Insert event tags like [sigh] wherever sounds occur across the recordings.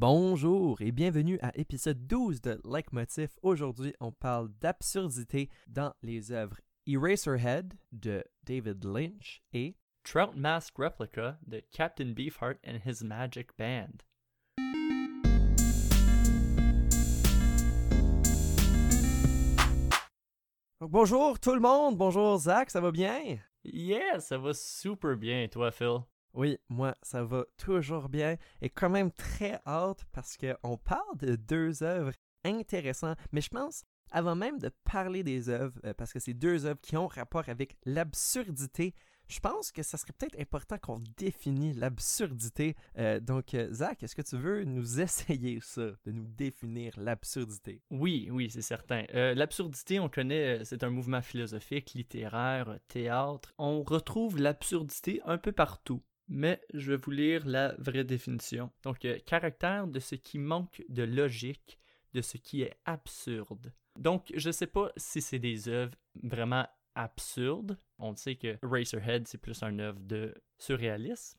Bonjour et bienvenue à épisode 12 de Like Motif. Aujourd'hui, on parle d'absurdité dans les œuvres Eraserhead de David Lynch et Trout Mask Replica de Captain Beefheart and His Magic Band. Donc, bonjour tout le monde, bonjour Zach, ça va bien? Yeah, ça va super bien, toi, Phil? Oui, moi, ça va toujours bien et quand même très hâte parce qu'on parle de deux œuvres intéressantes, mais je pense, avant même de parler des œuvres, euh, parce que c'est deux œuvres qui ont rapport avec l'absurdité, je pense que ça serait peut-être important qu'on définisse l'absurdité. Euh, donc, euh, Zach, est-ce que tu veux nous [laughs] essayer ça, de nous définir l'absurdité? Oui, oui, c'est certain. L'absurdité, on connaît, c'est un mouvement philosophique, littéraire, théâtre. On retrouve l'absurdité un peu partout. Mais je vais vous lire la vraie définition. Donc, caractère de ce qui manque de logique, de ce qui est absurde. Donc, je ne sais pas si c'est des œuvres vraiment absurdes. On sait que Racerhead, c'est plus un œuvre de surréalisme.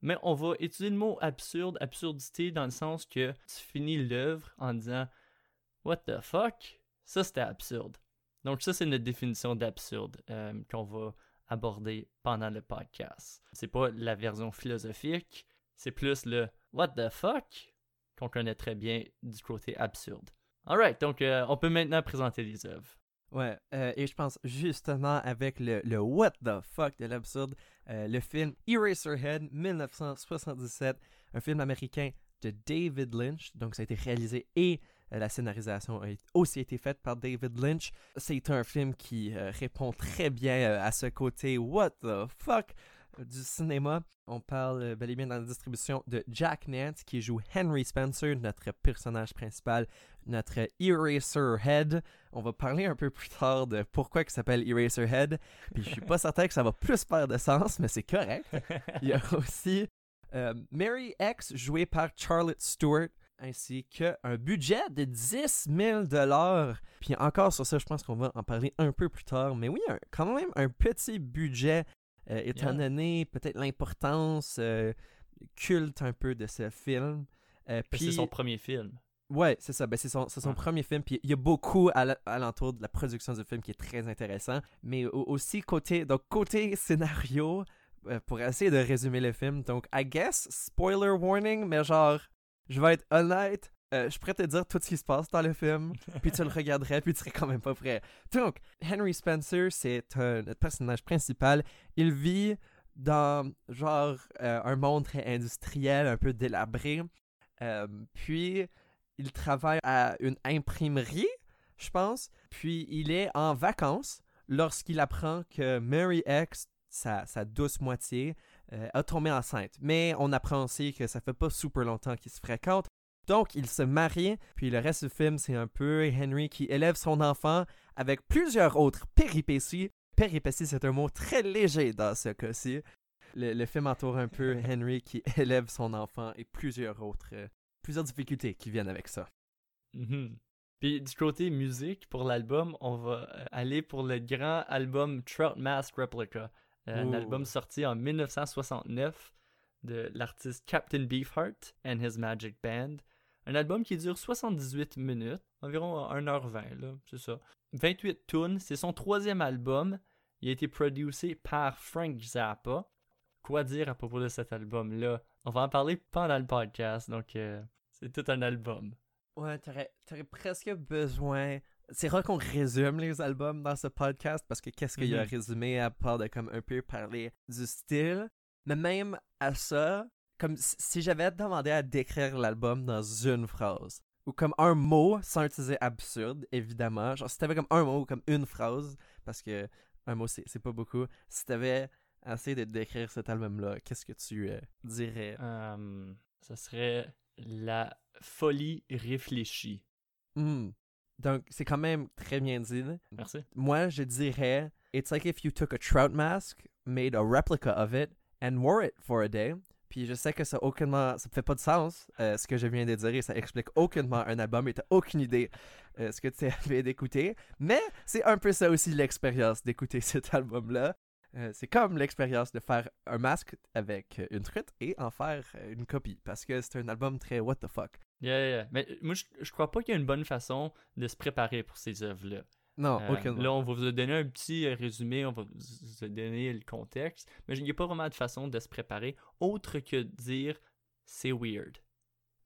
Mais on va utiliser le mot absurde, absurdité, dans le sens que tu finis l'œuvre en disant What the fuck? Ça, c'était absurde. Donc, ça, c'est notre définition d'absurde euh, qu'on va aborder pendant le podcast. C'est pas la version philosophique, c'est plus le What the fuck qu'on connaît très bien du côté absurde. Alright, donc euh, on peut maintenant présenter les œuvres. Ouais, euh, et je pense justement avec le, What the fuck de l'absurde, euh, le film Eraserhead 1977, un film américain de David Lynch, donc ça a été réalisé et la scénarisation a aussi été faite par David Lynch. C'est un film qui répond très bien à ce côté What the fuck du cinéma. On parle bel et bien dans la distribution de Jack Nance qui joue Henry Spencer, notre personnage principal, notre Eraserhead. On va parler un peu plus tard de pourquoi il s'appelle Eraserhead. Puis je suis pas certain que ça va plus faire de sens, mais c'est correct. Il y a [laughs] aussi euh, Mary X jouée par Charlotte Stewart ainsi qu'un budget de 10 000 Puis encore sur ça, je pense qu'on va en parler un peu plus tard. Mais oui, quand même un petit budget euh, étant donné peut-être l'importance euh, culte un peu de ce film. Euh, puis c'est son premier film. Ouais, c'est ça. Ben, c'est son, son premier film. Puis il y a beaucoup à l'entour de la production du film qui est très intéressant. Mais aussi côté, donc côté [laughs] scénario, pour essayer de résumer le film. Donc, I guess, spoiler warning, mais genre, je vais être honnête, euh, je pourrais te dire tout ce qui se passe dans le film, [laughs] puis tu le regarderais, puis tu serais quand même pas prêt. Donc, Henry Spencer, c'est notre personnage principal. Il vit dans, genre, euh, un monde très industriel, un peu délabré. Euh, puis, il travaille à une imprimerie, je pense. Puis, il est en vacances lorsqu'il apprend que Mary X, sa, sa douce moitié, a tombé enceinte. Mais on apprend aussi que ça fait pas super longtemps qu'ils se fréquentent. Donc, il se marie, puis le reste du film, c'est un peu Henry qui élève son enfant avec plusieurs autres péripéties. Péripéties, c'est un mot très léger dans ce cas-ci. Le, film entoure un peu [laughs] Henry qui élève son enfant et plusieurs autres, euh, plusieurs difficultés qui viennent avec ça. Mm-hmm. Puis du côté musique, pour l'album, on va euh, aller pour le grand album Trout Mask Replica, euh, un album sorti en 1969 de l'artiste Captain Beefheart and His Magic Band. Un album qui dure 78 minutes, environ 1h20, là, c'est ça. 28 tunes, c'est son troisième album. Il a été produit par Frank Zappa. Quoi dire à propos de cet album-là? On va en parler pendant le podcast, donc euh, c'est tout un album. Ouais, t'aurais, presque besoin... C'est rare qu'on résume les albums dans ce podcast, parce que qu'est-ce qu'il y a à mm-hmm. résumer à part de comme un peu parler du style? Mais même à ça, comme si j'avais demandé à décrire l'album dans une phrase ou comme un mot sans utiliser absurde évidemment genre si t'avais comme un mot ou comme une phrase parce que un mot c'est pas beaucoup si t'avais essayé de décrire cet album là qu'est-ce que tu euh, dirais? Um, ça serait la folie réfléchie hmm. Donc c'est quand même très bien dit merci moi je dirais it's like if you took a trout mask made a replica of it and wore it for a day puis je sais que ça aucunement, ça fait pas de sens euh, ce que je viens de dire et ça explique aucunement un album et t'as aucune idée euh, ce que tu [laughs] avais d'écouter. Mais c'est un peu ça aussi l'expérience d'écouter cet album-là. Euh, c'est comme l'expérience de faire un masque avec une truite et en faire euh, une copie parce que c'est un album très what the fuck. Yeah, yeah. Mais moi, je, je crois pas qu'il y a une bonne façon de se préparer pour ces œuvres-là. Non, Euh, aucun. Là, on va vous donner un petit euh, résumé, on va vous donner le contexte, mais il n'y a pas vraiment de façon de se préparer autre que de dire c'est weird.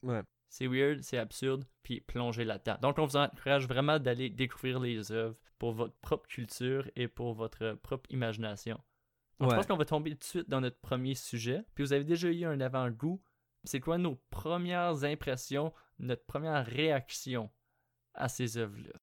Ouais. C'est weird, c'est absurde, puis plonger là-dedans. Donc, on vous encourage vraiment d'aller découvrir les œuvres pour votre propre culture et pour votre propre imagination. Donc, Je pense qu'on va tomber tout de suite dans notre premier sujet. Puis vous avez déjà eu un avant-goût. C'est quoi nos premières impressions, notre première réaction à ces œuvres-là?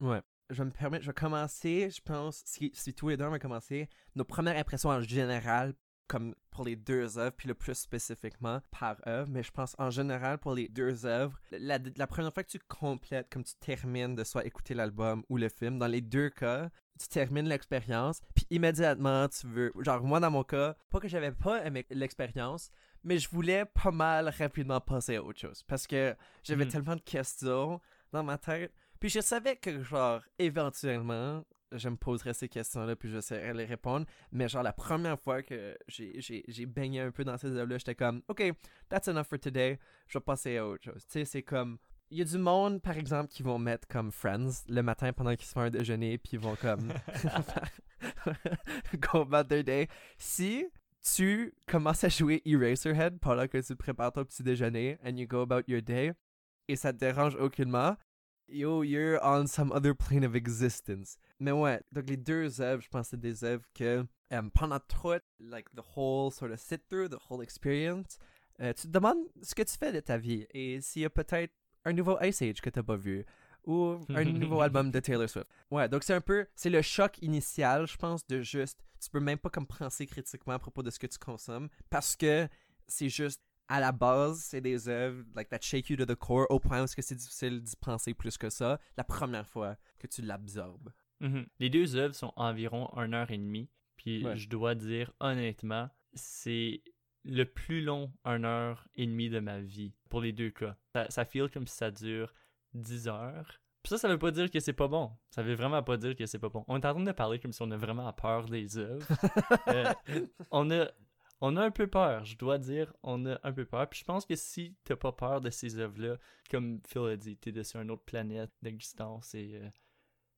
Ouais. Je vais me permettre, je vais commencer, je pense, si, si tous les deux on va commencer, nos premières impressions en général, comme pour les deux œuvres, puis le plus spécifiquement par œuvre, mais je pense en général pour les deux œuvres, la, première fois que tu complètes, comme tu termines de soit écouter l'album ou le film, dans les deux cas, tu termines l'expérience, puis immédiatement tu veux, genre moi dans mon cas, pas que j'avais pas aimé l'expérience, mais je voulais pas mal rapidement passer à autre chose, parce que j'avais Mhm. tellement de questions dans ma tête, puis je savais que, genre, éventuellement, je me poserais ces questions-là, puis j'essaierais de les répondre. Mais, genre, la première fois que j'ai baigné un peu dans ces œuvres-là, j'étais comme, OK, that's enough for today, je vais passer à autre chose. Tu sais, c'est comme. Il y a du monde, par exemple, qui vont mettre comme Friends le matin pendant qu'ils se font un déjeuner, puis ils vont comme. go about their day. Si tu commences à jouer Eraserhead pendant que tu prépares ton petit déjeuner, and you go about your day, et ça te dérange aucunement, yo, you're on some other plane of existence. Mais ouais, donc les deux œuvres, je pense que c'est des œuvres que euh, pendant tout, like the whole sort of sit-through, the whole experience, euh, tu te demandes ce que tu fais de ta vie et s'il y a peut-être un nouveau Ice Age que t'as pas vu ou un [laughs] nouveau album de Taylor Swift. Ouais, donc c'est un peu, c'est le choc initial, je pense, de juste, tu peux même pas comme penser critiquement à propos de ce que tu consommes parce que c'est juste à la base, c'est des œuvres like that shake you to the core au point où que c'est difficile d'y penser plus que ça la première fois que tu l'absorbes. Mhm. Les deux œuvres sont environ une heure et demie. Puis Ouais. je dois dire honnêtement, c'est le plus long une heure et demie de ma vie pour les deux cas. Ça, ça feel comme si ça dure 10 heures. Puis ça, ça veut pas dire que c'est pas bon. Ça veut vraiment pas dire que c'est pas bon. On est en train de parler comme si on a vraiment peur des œuvres. [laughs] Euh, on a on a un peu peur, je dois dire, on a un peu peur. Puis je pense que si t'as pas peur de ces œuvres-là, comme Phil a dit, t'es sur une autre planète d'existence et euh,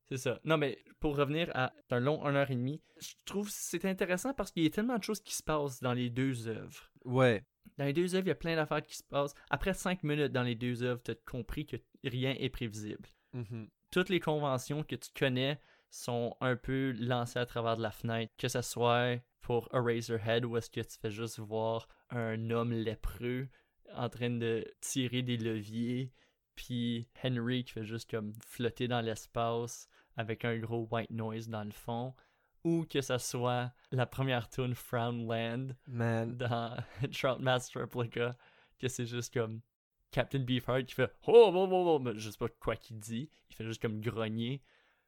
c'est ça. Non, mais pour revenir à un long 1 heure et demie, je trouve que c'est intéressant parce qu'il y a tellement de choses qui se passent dans les deux œuvres. Ouais. Dans les deux œuvres, il y a plein d'affaires qui se passent. Après 5 minutes dans les deux œuvres, tu as compris que rien est prévisible. Mhm. Toutes les conventions que tu connais sont un peu lancées à travers de la fenêtre, que ce soit pour Eraserhead où est-ce que tu fais juste voir un homme lépreux en train de tirer des leviers, puis Henry qui fait juste comme flotter dans l'espace avec un gros white noise dans le fond, ou que ce soit la première tune Frownland Man. dans [laughs] Trout Master Replica, que c'est juste comme Captain Beefheart qui fait Oh, oh, oh, oh, mais je sais pas quoi qu'il dit, il fait juste comme grogner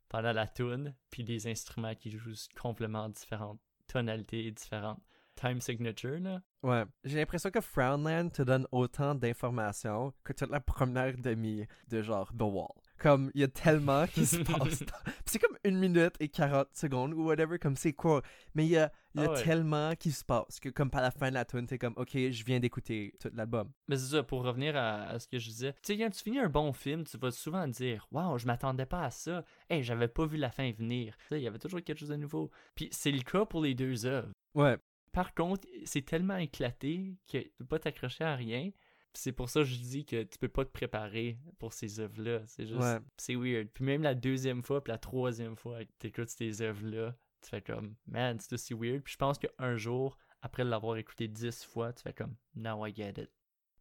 pendant la tune, puis des instruments qui jouent complètement différentes tonalités différentes. Time signature, là. Ouais. J'ai l'impression que Frownland te donne autant d'informations que toute la première demi de genre The Wall. Comme, il y a tellement qui se passe. c'est comme une minute et 40 secondes ou whatever, comme c'est quoi. Mais il y a, y a Ah ouais. tellement qui se passe que comme par la fin de la tune, t'es comme, ok, je viens d'écouter tout l'album. Mais c'est ça, pour revenir à, à ce que je disais. Tu sais, quand tu finis un bon film, tu vas souvent dire Waouh, je m'attendais pas à ça. Hey, j'avais pas vu la fin venir. Tu sais, il y avait toujours quelque chose de nouveau. Puis c'est le cas pour les deux œuvres. Ouais. Par contre, c'est tellement éclaté que tu peux pas t'accrocher à rien. C'est pour ça que je dis que tu peux pas te préparer pour ces œuvres-là. C'est juste, Ouais. c'est weird. Puis même la deuxième fois, puis la troisième fois t'écoutes ces œuvres-là, tu fais comme, man, c'est aussi weird. Puis je pense qu'un jour, après l'avoir écouté dix fois, tu fais comme, now I get it.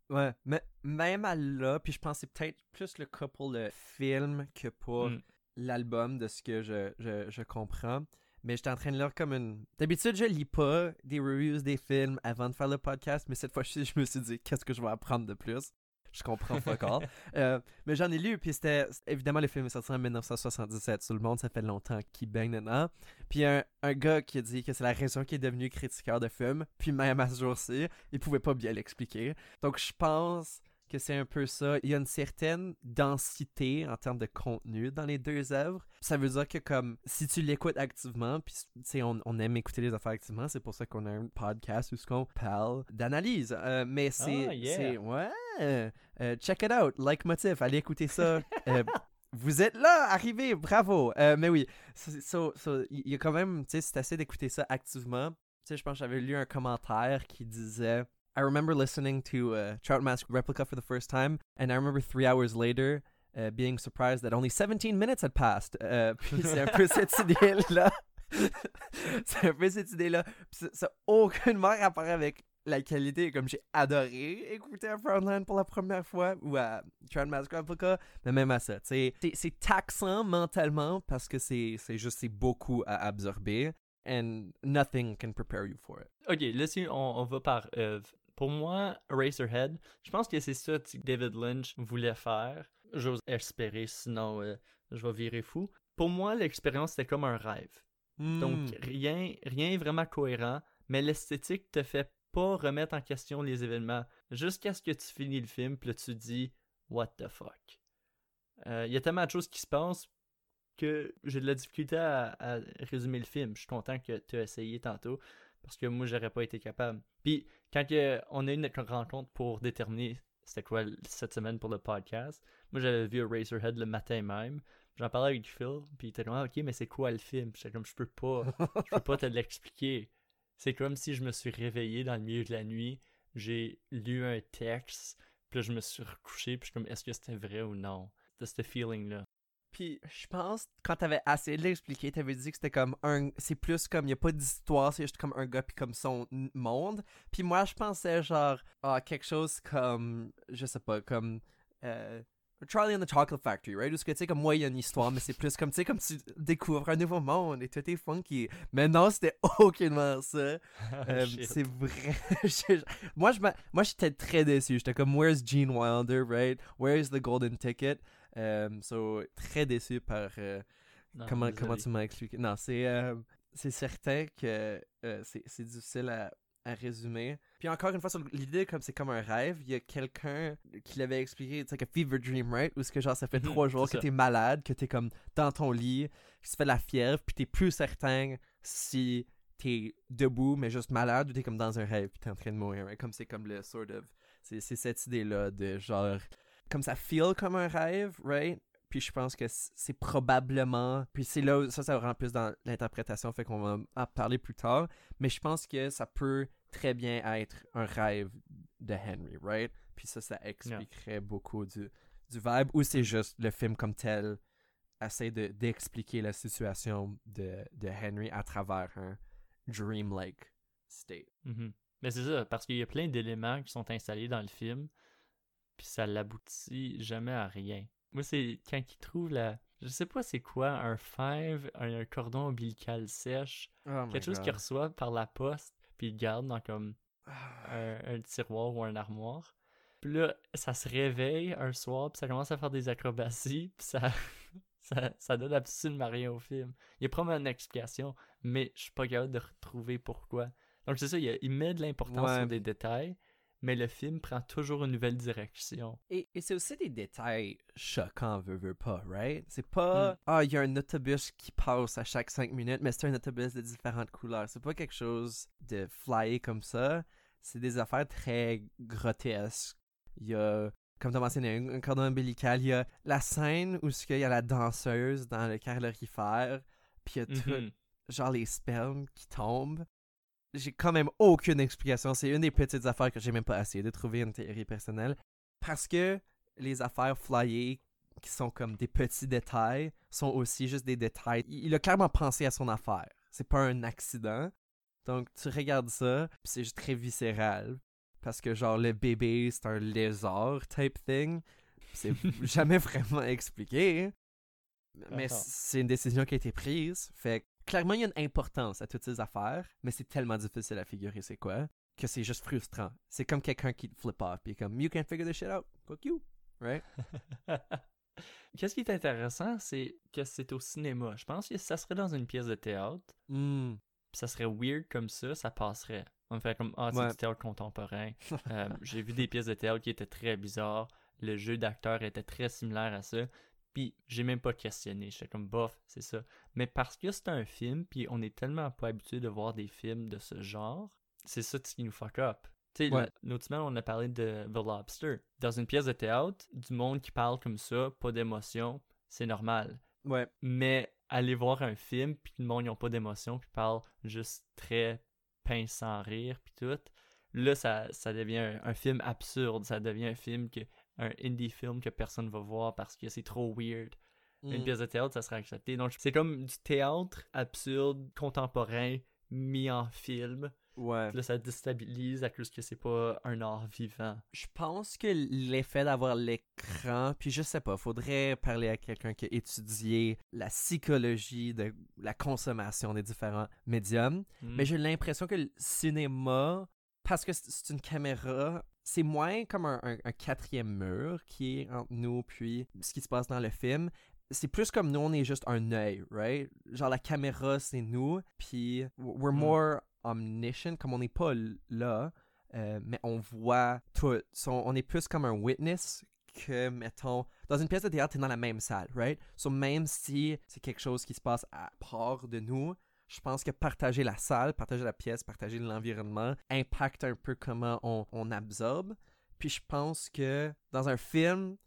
Ouais. Mais même à là, puis je pense que c'est peut-être plus le cas pour le film que pour Mm. l'album de ce que je, je, je comprends. Mais j'étais en train de lire comme une. D'habitude, je lis pas des reviews des films avant de faire le podcast, mais cette fois-ci, [laughs] je me suis dit, qu'est-ce que je vais apprendre de plus? Je comprends pas encore. [laughs] Euh, mais j'en ai lu, puis c'était. Évidemment, le film est sorti en 1977. Tout le monde, ça fait longtemps qu'il baigne dedans. Puis un, un gars qui a dit que c'est la raison qu'il est devenu critiqueur de films, puis même à ce jour-ci, il pouvait pas bien l'expliquer. Donc je pense que c'est un peu ça. Il y a une certaine densité en termes de contenu dans les deux œuvres. Ça veut dire que comme si tu l'écoutes activement, puis on, on aime écouter les affaires activement, c'est pour ça qu'on a un podcast où ce qu'on parle d'analyse. Euh, mais c'est, Ah, yeah. c'est ouais, euh, check it out, like motif, allez écouter ça. [laughs] Euh, vous êtes là, arrivez, bravo. Mais oui, so- so- so, il y a quand même, tu sais, c'est assez d'écouter ça activement. Tu sais, je pense que j'avais lu un commentaire qui disait I remember listening to uh, Trout Mask Replica for the first time, and I remember three hours later uh, being surprised that only 17 minutes had passed. Euh, puis [laughs] c'est un peu cette idée-là. c'est un peu cette idée-là. Puis ça- n'a aucunement rapport avec la qualité. Comme j'ai adoré écouter un Frontline pour la première fois, ou à Trout Mask Replica, mais même à ça. C'est taxant mentalement parce que c'est c'est juste c'est beaucoup à absorber. And nothing can prepare you for it. Ok, là, si on, on va par œuvre. Pour moi, Eraserhead, je pense que c'est ça que David Lynch voulait faire. J'ose espérer, sinon euh, je vais virer fou. Pour moi, l'expérience, c'était comme un rêve. Donc, Hmm. rien, rien vraiment cohérent, mais l'esthétique te fait pas remettre en question les événements jusqu'à ce que tu finis le film, puis là, tu dis What the fuck? Euh, Il y a tellement de choses qui se passent que j'ai de la difficulté à, à résumer le film. Je suis content que tu as essayé tantôt parce que moi, j'aurais pas été capable. Puis, quand on a eu notre rencontre pour déterminer c'était quoi cette semaine pour le podcast, moi, j'avais vu Eraserhead le matin même. J'en parlais avec Phil, puis il était comme, ah, ok, mais c'est quoi le film? J'étais comme, je peux pas, je peux pas te [laughs] l'expliquer. C'est comme si je me suis réveillé dans le milieu de la nuit, j'ai lu un texte, puis là, je me suis recouché, puis je suis comme, est-ce que c'était vrai ou non? C'était ce feeling-là. Puis je pense quand t'avais essayé de l'expliquer, t'avais dit que c'était comme un, c'est plus comme y a pas d'histoire, c'est juste comme un gars puis comme son monde. Puis moi je pensais genre ah quelque chose comme je sais pas comme euh, Charlie and the Chocolate Factory, right? Où ce que tu sais comme moi il y a une histoire, mais c'est plus comme tu sais comme tu découvres un nouveau monde et tout est funky. Mais non c'était aucunement ça. [laughs] Euh, Ah, Shit. c'est vrai. [laughs] Moi, m'a- moi, j'étais très déçu. J'étais comme, where's Gene Wilder, right? Where's the golden ticket? Um, so, très déçu par euh, Non, comment, désolé. comment tu m'as expliqué. Non, c'est euh, c'est certain que euh, c'est c'est difficile à, à résumer. Puis encore une fois, sur l'idée, comme c'est comme un rêve, il y a quelqu'un qui l'avait expliqué, it's like a fever dream, right? Où ce que genre, ça fait Mhm, trois jours c'est que t'es malade, que t'es comme dans ton lit, que tu fais de la fièvre, puis t'es plus certain si t'es debout, mais juste malade, ou t'es comme dans un rêve, puis t'es en train de mourir, right? Comme c'est comme le sort of. C'est c'est cette idée-là de genre. Comme ça feel comme un rêve, right? Puis je pense que c'est probablement. Puis c'est là où ça, ça rend plus dans l'interprétation, fait qu'on va en parler plus tard. Mais je pense que ça peut très bien être un rêve de Henry, right? Puis ça, ça expliquerait beaucoup du, du vibe. Ou c'est juste le film comme tel essaie de- d'expliquer la situation de, de Henry à travers un dreamlike state. Mhm. Mais c'est ça, parce qu'il y a plein d'éléments qui sont installés dans le film, puis ça l'aboutit jamais à rien. Moi, c'est quand il trouve la. Je sais pas c'est quoi, un fève, un, cordon ombilical sèche, Oh quelque chose qu'il reçoit par la poste, puis il garde dans comme Ah. un, un tiroir ou un armoire. Puis là, ça se réveille un soir, puis ça commence à faire des acrobaties, puis ça, [laughs] ça, ça donne absolument rien au film. Il y a probablement une explication, mais je suis pas capable de retrouver pourquoi. Donc c'est ça, il, met de l'importance Ouais. sur des détails, mais le film prend toujours une nouvelle direction. Et, et c'est aussi des détails choquants, veut, veut pas, right? C'est pas, ah, il y a un autobus qui passe à chaque 5 minutes, mais c'est un autobus de différentes couleurs. C'est pas quelque chose de flyé comme ça. C'est des affaires très grotesques. Il y a, comme tu as mentionné, un, cordon ombilical. Il y a la scène où il y a la danseuse dans le calorifère, puis il y a tout, Mhm. genre les spermes qui tombent. J'ai quand même aucune explication. C'est une des petites affaires que j'ai même pas essayé de trouver une théorie personnelle. Parce que les affaires flyées qui sont comme des petits détails sont aussi juste des détails. Il a clairement pensé à son affaire. C'est pas un accident. Donc tu regardes ça, puis c'est juste très viscéral. Parce que genre le bébé c'est un lézard type thing. C'est [laughs] jamais vraiment expliqué. Mais c'est une décision qui a été prise. Fait que clairement, il y a une importance à toutes ces affaires, mais c'est tellement difficile à figurer c'est quoi, que c'est juste frustrant. C'est comme quelqu'un qui te flip off, puis comme, you can't figure this shit out, fuck you, right? [laughs] Qu'est-ce qui est intéressant, c'est que c'est au cinéma. Je pense que ça serait dans une pièce de théâtre, Hmm. ça serait weird comme ça, ça passerait. On fait comme, ah, c'est Ouais. du théâtre contemporain. [laughs] Euh, J'ai vu des pièces de théâtre qui étaient très bizarres. Le jeu d'acteur était très similaire à ça. Puis j'ai même pas questionné. J'étais comme, bof, c'est ça. Mais parce que c'est un film, puis on est tellement pas habitué de voir des films de ce genre, c'est ça ce qui nous fuck up. Tu sais, Ouais. la- l'autre semaine, on a parlé de The Lobster. Dans une pièce de théâtre, du monde qui parle comme ça, pas d'émotion, c'est normal. Ouais. Mais aller voir un film, puis le monde, ils ont pas d'émotion, puis parle juste très pince sans rire, puis tout, là, ça, ça devient un, un film absurde. Ça devient un film que un indie film que personne va voir parce que c'est trop weird. Une Mm. pièce de théâtre, ça serait accepté. Donc, c'est comme du théâtre absurde, contemporain, mis en film. Ouais. Là, ça déstabilise à cause que c'est pas un art vivant. Je pense que l'effet d'avoir l'écran, puis je sais pas, faudrait parler à quelqu'un qui a étudié la psychologie de la consommation des différents médiums. Mm. Mais j'ai l'impression que le cinéma, parce que c'est une caméra, c'est moins comme un, un- un quatrième mur qui est entre nous puis ce qui se passe dans le film. C'est plus comme nous, on est juste un œil, right? Genre la caméra, c'est nous, puis we're Mm. more omniscient, comme on n'est pas là, euh, mais on voit tout. So, on est plus comme un witness que, mettons, dans une pièce de théâtre, t'es dans la même salle, right? So, même si c'est quelque chose qui se passe à part de nous, je pense que partager la salle, partager la pièce, partager l'environnement impacte un peu comment on, on absorbe. Puis je pense que dans un film,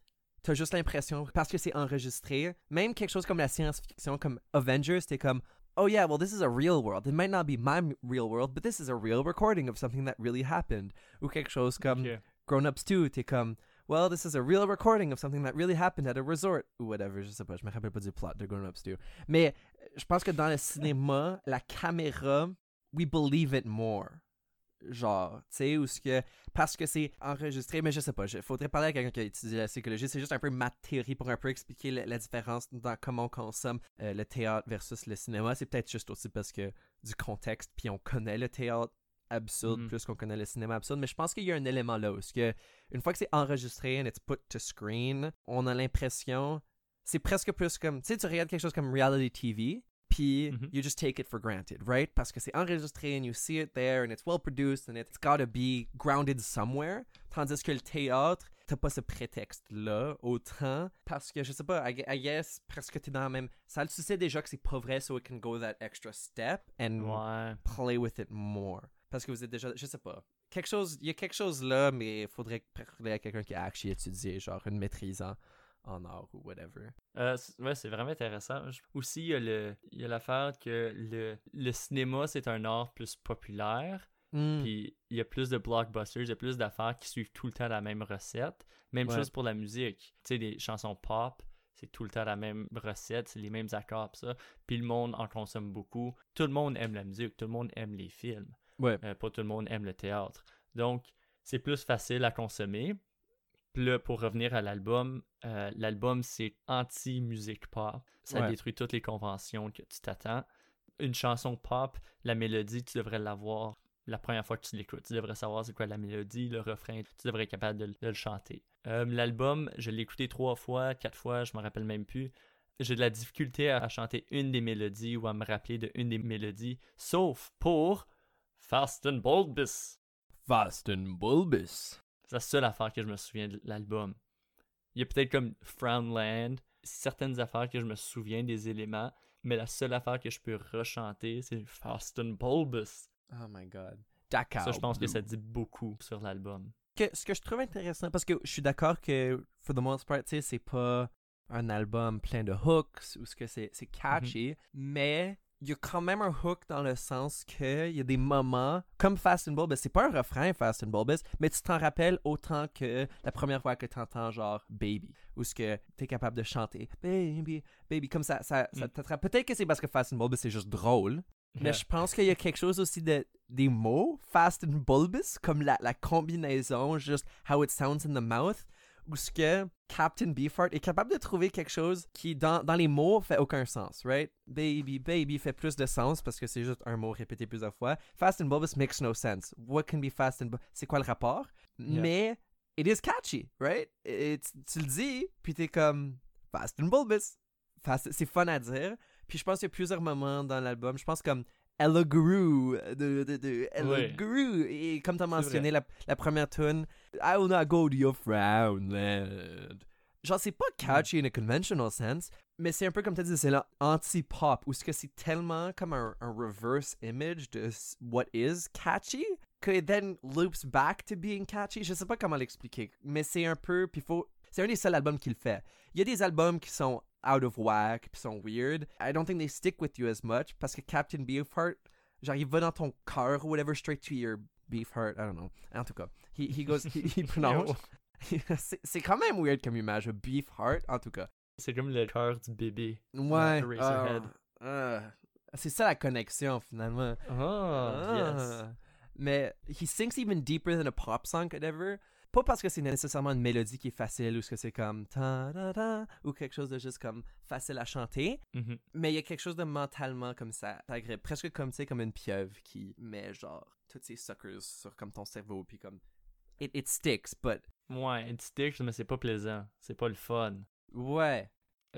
t'as juste l'impression, parce que c'est enregistré, même quelque chose comme la science-fiction, comme Avengers, t'es comme, oh yeah, well, this is a real world. It might not be my real world, but this is a real recording of something that really happened. Ou quelque chose comme. Grown Ups 2, t'es comme, well, this is a real recording of something that really happened at a resort. Ou whatever, je sais pas, je me rappelle pas du plot de Grown Ups 2. Mais je pense que dans le cinéma, la caméra, we believe it more. Genre, tu sais, ou ce que. Parce que c'est enregistré, mais je sais pas, il faudrait parler à quelqu'un qui a étudié la psychologie. C'est juste un peu ma théorie pour un peu expliquer la, la différence dans comment on consomme euh, le théâtre versus le cinéma. C'est peut-être juste aussi parce que du contexte, puis on connaît le théâtre absurde Mhm. plus qu'on connaît le cinéma absurde. Mais je pense qu'il y a un élément là où que, une fois que c'est enregistré and it's put to screen, on a l'impression. C'est presque plus comme. Tu sais, tu regardes quelque chose comme reality TV, puis Mhm. you just take it for granted, right? Parce que c'est enregistré and you see it there and it's well produced and it's gotta be grounded somewhere. Tandis que le théâtre, t'as pas ce prétexte-là autant parce que je sais pas, I, I guess presque t'es dans la même salle. Tu sais déjà que c'est pas vrai, so it can go that extra step and Ouais. play with it more. Parce que vous êtes déjà, je sais pas. Quelque chose, il y a quelque chose là, mais il faudrait parler à quelqu'un qui a actually étudié, genre une maîtrise en, en art ou whatever. Euh, ouais, c'est vraiment intéressant. Je- Aussi, il y a le- il y a l'affaire que le, le cinéma, c'est un art plus populaire. Mm. Puis il y a plus de blockbusters, il y a plus d'affaires qui suivent tout le temps la même recette. Même Ouais. chose pour la musique. Tu sais, des chansons pop, c'est tout le temps la même recette, c'est les mêmes accords, pis ça. Puis le monde en consomme beaucoup. Tout le monde aime la musique, tout le monde aime les films. Ouais. Euh, pas tout le monde aime le théâtre. Donc, c'est plus facile à consommer. Puis là, pour revenir à l'album, euh, l'album, c'est anti-musique pop. Ça Ouais. détruit toutes les conventions que tu t'attends. Une chanson pop, la mélodie, tu devrais l'avoir la première fois que tu l'écoutes. Tu devrais savoir c'est quoi la mélodie, le refrain. Tu devrais être capable de, de le chanter. Euh, L'album, je l'ai écouté trois fois, quatre fois, je me rappelle même plus. J'ai de la difficulté à, à chanter une des mélodies ou à me rappeler de une des mélodies, sauf pour Fast and Bulbous. Fast and bulbous. C'est la seule affaire que je me souviens de l'album. Il y a peut-être comme Frownland, certaines affaires que je me souviens des éléments, mais la seule affaire que je peux rechanter, c'est Fast and Bulbous. Oh my god. D'accord. Ça, je pense que ça dit beaucoup sur l'album. que- ce que je trouve intéressant, parce que je suis d'accord que, for the most part, c'est pas un album plein de hooks ou ce que c'est c'est catchy, mais il y a quand même un hook dans le sens que il y a des moments, comme Fast and Bulbous, c'est pas un refrain Fast and Bulbous, mais tu t'en rappelles autant que la première fois que tu entends genre Baby, ou ce que tu es capable de chanter Baby, Baby, comme ça, ça, ça Mm. t'attrape. Peut-être que c'est parce que Fast and Bulbous c'est juste drôle, mais je pense qu'il y a quelque chose aussi de, des mots, fast and bulbous, comme la, la combinaison, juste how it sounds in the mouth, où ce que Captain Beefheart est capable de trouver quelque chose qui, dans, dans les mots, fait aucun sens, right? Baby, baby fait plus de sens parce que c'est juste un mot répété plusieurs fois. Fast and bulbous makes no sense. What can be fast and? C'est quoi le rapport? Yeah. Mais it is catchy, right? Tu le dis, puis t'es comme fast and bulbous. Fast- C'est fun à dire. Puis je pense qu'il y a plusieurs moments dans l'album. Je pense comme Ella Guru, de, de, de Ouais. Guru. Et comme tu as C'est mentionné, la, la première tune, I will not go to your frown land. Genre, c'est pas catchy in a conventional sense, mais c'est un peu comme tu dit, c'est là anti-pop, où ce que c'est tellement comme un, un reverse image de what is catchy, que it then loops back to being catchy. Je sais pas comment l'expliquer, mais c'est un peu, puis faut... C'est un des seuls albums qu'il fait. Il y a des albums qui sont out of whack, puis sont weird. I don't think they stick with you as much, parce que Captain Beefheart, genre, il va dans ton cœur ou whatever, straight to your Beefheart, I don't know. En tout cas, he, he goes, he, he [laughs] prononce. [laughs] c'est quand même weird comme image, Beefheart, en tout cas. C'est comme le cœur du bébé. Ouais. Ah, ah. c'est ça la connexion, finalement. Ah, yes. Mais he sinks even deeper than a pop song could ever. Pas parce que c'est nécessairement une mélodie qui est facile ou ce que c'est comme ta da da ou quelque chose de juste comme facile à chanter, Mhm. mais il y a quelque chose de mentalement comme ça, presque comme tu sais comme une pieuvre qui met genre toutes ses suckers sur comme ton cerveau puis comme it, it sticks, but Ouais, it sticks, mais c'est pas plaisant. C'est pas le fun. ouais.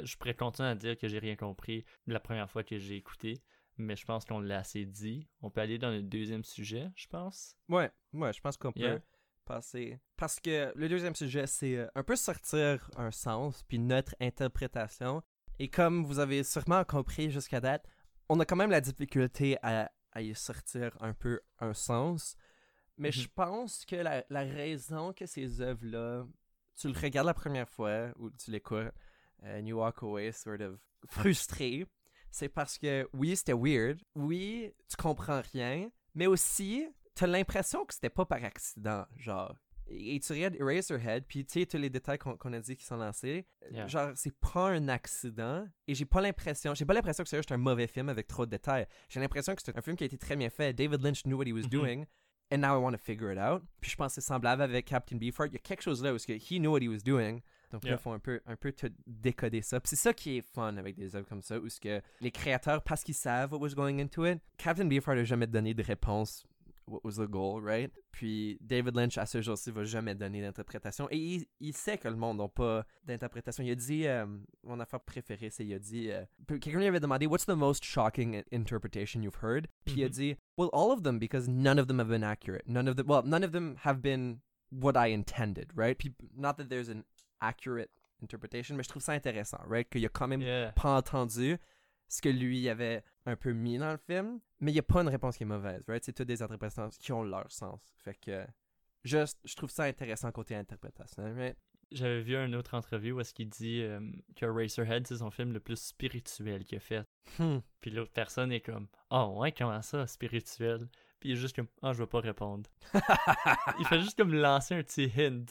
Je pourrais continuer à dire que j'ai rien compris la première fois que j'ai écouté, mais je pense qu'on l'a assez dit. On peut aller dans le deuxième sujet, je pense. Ouais, ouais, je pense qu'on peut Yeah. Parce que le deuxième sujet, c'est euh, un peu sortir un sens, puis notre interprétation. Et comme vous avez sûrement compris jusqu'à date, on a quand même la difficulté à, à y sortir un peu un sens. Mais Mhm. je pense que la, la raison que ces œuvres-là, tu le regardes la première fois ou tu l'écoutes, and you walk away sort of frustré, c'est parce que oui, c'était weird, oui, tu comprends rien, mais aussi, t'as l'impression que c'était pas par accident, genre. Et, et tu regardes Eraserhead, puis tu sais, tous les détails qu'on a dit qui sont lancés, Yeah. genre, c'est pas un accident, et j'ai pas l'impression, j'ai pas l'impression que c'est juste un mauvais film avec trop de détails. J'ai l'impression que c'est un film qui a été très bien fait. David Lynch knew what he was Mhm. doing, and now I want to figure it out. Puis je pense que c'est semblable avec Captain Beefheart. Il y a quelque chose là où que he knew what he was doing. Donc là, Yeah. il faut un peu, un peu te décoder ça. Puis c'est ça qui est fun avec des œuvres comme ça, où ce que les créateurs, parce qu'ils savent what was going into it, Captain Beefheart n'a jamais donné de réponse what was the goal, right? Puis David Lynch, à ce jour-ci, va jamais donner d'interprétation. Et il, il sait que le monde n'a pas d'interprétation. Il a dit, euh, mon affaire préférée, c'est il a dit, euh, quelqu'un lui avait demandé, What's the most shocking interpretation you've heard? Puis il a Mhm. dit, Well, all of them, because none of them have been accurate. None of them, well, none of them have been what I intended, right? Puis, not that there's an accurate interpretation, mais je trouve ça intéressant, right? Qu'il a quand même Yeah. pas entendu ce que lui avait un peu mis dans le film, mais il n'y a pas une réponse qui est mauvaise, right? C'est toutes des interprétations qui ont leur sens. Fait que, juste, je trouve ça intéressant côté interprétation, right? J'avais vu une autre entrevue où est-ce qu'il dit euh, que Racerhead, c'est son film le plus spirituel qu'il a fait. Hmm. Puis l'autre personne est comme Ah ouais, comment ça, spirituel Puis il est juste comme Ah, je vais pas répondre. [laughs] il fait juste comme lancer un petit hint.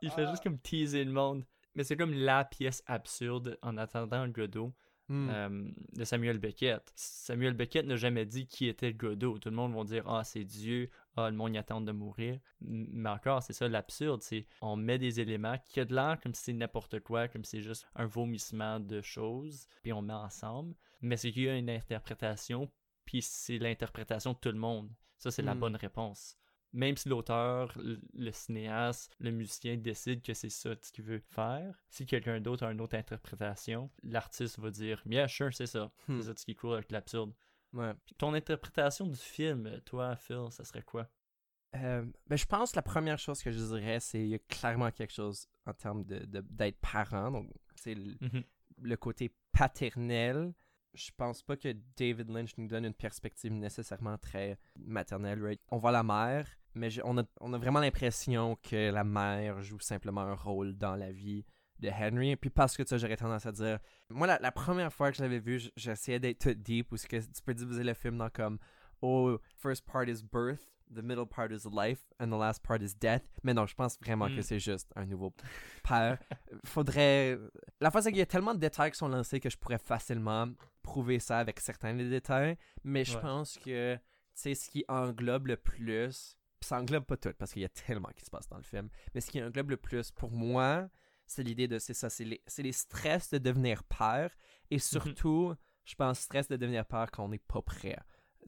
Il fait juste comme teaser le monde. Mais c'est comme la pièce absurde en attendant Godot Hmm. euh, de Samuel Beckett. Samuel Beckett n'a jamais dit qui était Godot. Tout le monde va dire Ah, c'est Dieu. Ah, le monde y attend de mourir. Mais encore, c'est ça l'absurde. C'est on met des éléments qui a de l'air comme si c'est n'importe quoi, comme si c'est juste un vomissement de choses, puis on met ensemble. Mais c'est qu'il y a une interprétation, puis c'est l'interprétation de tout le monde. Ça, c'est la Hmm. bonne réponse. Même si l'auteur, le- cinéaste, le musicien décide que c'est ça ce qu'il veut faire, si quelqu'un d'autre a une autre interprétation, l'artiste va dire Yeah, sure, c'est ça. Hmm. C'est ça ce qui est cool avec l'absurde. Ouais. Ton interprétation du film, toi, Phil, ça serait quoi? Euh, ben, je pense que la première chose que je dirais, c'est qu'il y a clairement quelque chose en termes de, de- d'être parent. Donc, c'est le, Mhm. le côté paternel. Je pense pas que David Lynch nous donne une perspective nécessairement très maternelle. right? On voit la mère, mais on, a, vraiment l'impression que la mère joue simplement un rôle dans la vie de Henry. Et puis parce que ça, j'aurais tendance à dire... Moi, la, première fois que je l'avais vu, j'essayais d'être tout deep, où ce que tu peux diviser le film dans comme... Oh, first part is birth, the middle part is life, and the last part is death. Mais non, je pense vraiment que Mm. c'est juste un nouveau père. [laughs] Faudrait... La fois, c'est qu'il y a tellement de détails qui sont lancés que je pourrais facilement prouver ça avec certains des détails. Mais je Ouais. pense que, sais, ce qui englobe le plus... Ça englobe pas tout, parce qu'il y a tellement qui se passe dans le film. Mais ce qui englobe le plus, pour moi, c'est l'idée de... C'est ça, c'est les, c'est les stress de devenir père. Et surtout, je pense stress de devenir père quand on n'est pas prêt.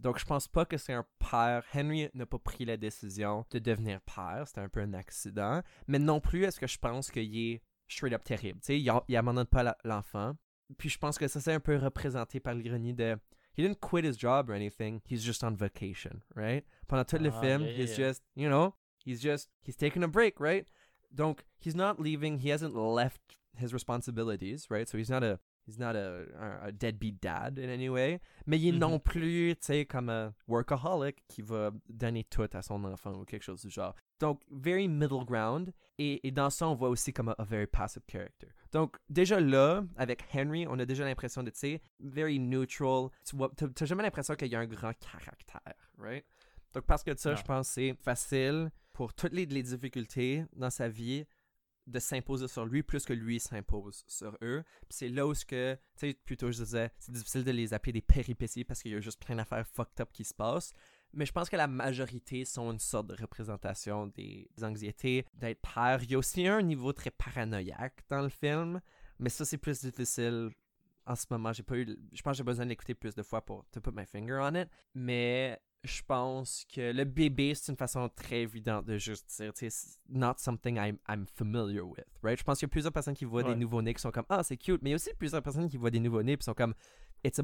Donc, je pense pas que c'est un père. Henry n'a pas pris la décision de devenir père. C'était un peu un accident. Mais non plus, est-ce que je pense qu'il est straight up terrible? Tu sais, il, il abandonne pas l'enfant. Puis je pense que ça, c'est un peu représenté par l'ironie de. Il he didn't quit his job or anything. He's just on vacation, right? Pendant tout le Ah, film, yeah, he's yeah. just, you know, he's just, he's taking a break, right? Donc, he's not leaving, he hasn't left his responsibilities, right? So he's not a, he's not a, a, a deadbeat dad in any way. Mais il est Mhm. non plus, tu sais, comme un workaholic qui va donner tout à son enfant ou quelque chose du genre. Donc, very middle ground. Et, et dans ça, on voit aussi comme un a very passive character. Donc, déjà là, avec Henry, on a déjà l'impression de, tu sais, very neutral. Tu t'as jamais l'impression qu'il y a un grand caractère, right? Donc, parce que ça, je pense c'est facile pour toutes les, les difficultés dans sa vie de s'imposer sur lui plus que lui s'impose sur eux. C'est là où ce que, tu sais, plutôt je disais, c'est difficile de les appeler des péripéties parce qu'il y a juste plein d'affaires fucked up qui se passent. Mais je pense que la majorité sont une sorte de représentation des, anxiétés d'être père. Il y a aussi un niveau très paranoïaque dans le film, mais ça c'est plus difficile en ce moment. J'ai pas eu, je pense que j'ai besoin de l'écouter plus de fois pour to put my finger on it. Mais je pense que le bébé c'est une façon très évidente de juste dire, tu sais, it's not something I'm, I'm familiar with, right? Je pense qu'il y a plusieurs personnes qui voient Ouais. des nouveaux-nés qui sont comme ah c'est cute, mais il y a aussi plusieurs personnes qui voient des nouveaux-nés qui sont comme it's a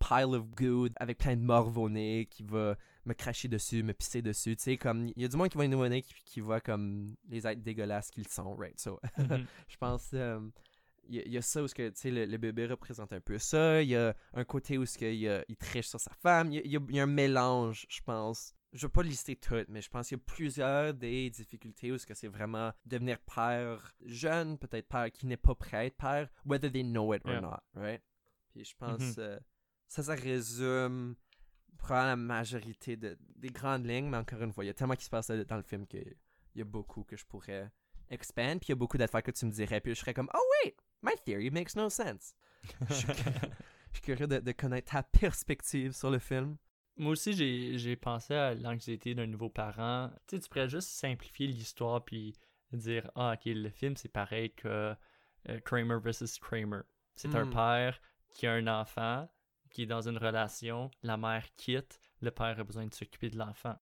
pile of goo avec plein de morve-au-nez qui va me cracher dessus, me pisser dessus, tu sais, comme, il y a du monde qui voit les nouveau-nés qui, qui voit comme les êtres dégueulasses qu'ils sont, right? So, Mhm. [laughs] je pense, euh, il y, a- il y a ça où ce que, le, le bébé représente un peu ça, il y a un côté où ce que, il, triche sur sa femme, il y a, y y un mélange, je pense. Je veux pas lister toutes, mais je pense qu'il y a plusieurs des difficultés où ce que c'est vraiment devenir père jeune, peut-être père qui n'est pas prêt à être père, whether they know it or Yeah. not, right? Puis je pense, euh, ça, ça résume probablement la majorité de, des grandes lignes, mais encore une fois, il y a tellement qui se passe dans le film qu'il y a beaucoup que je pourrais expand, puis il y a beaucoup d'affaires que tu me dirais, puis je serais comme, oh wait, my theory makes no sense. Je suis, [laughs] je suis curieux de, de connaître ta perspective sur le film. Moi aussi, j'ai pensé à l'anxiété d'un nouveau parent. Tu sais, tu pourrais juste simplifier l'histoire puis dire Ah, ok, le film c'est pareil que euh, Kramer vs. Kramer. C'est un Mm. père qui a un enfant qui est dans une relation, la mère quitte, le père a besoin de s'occuper de l'enfant.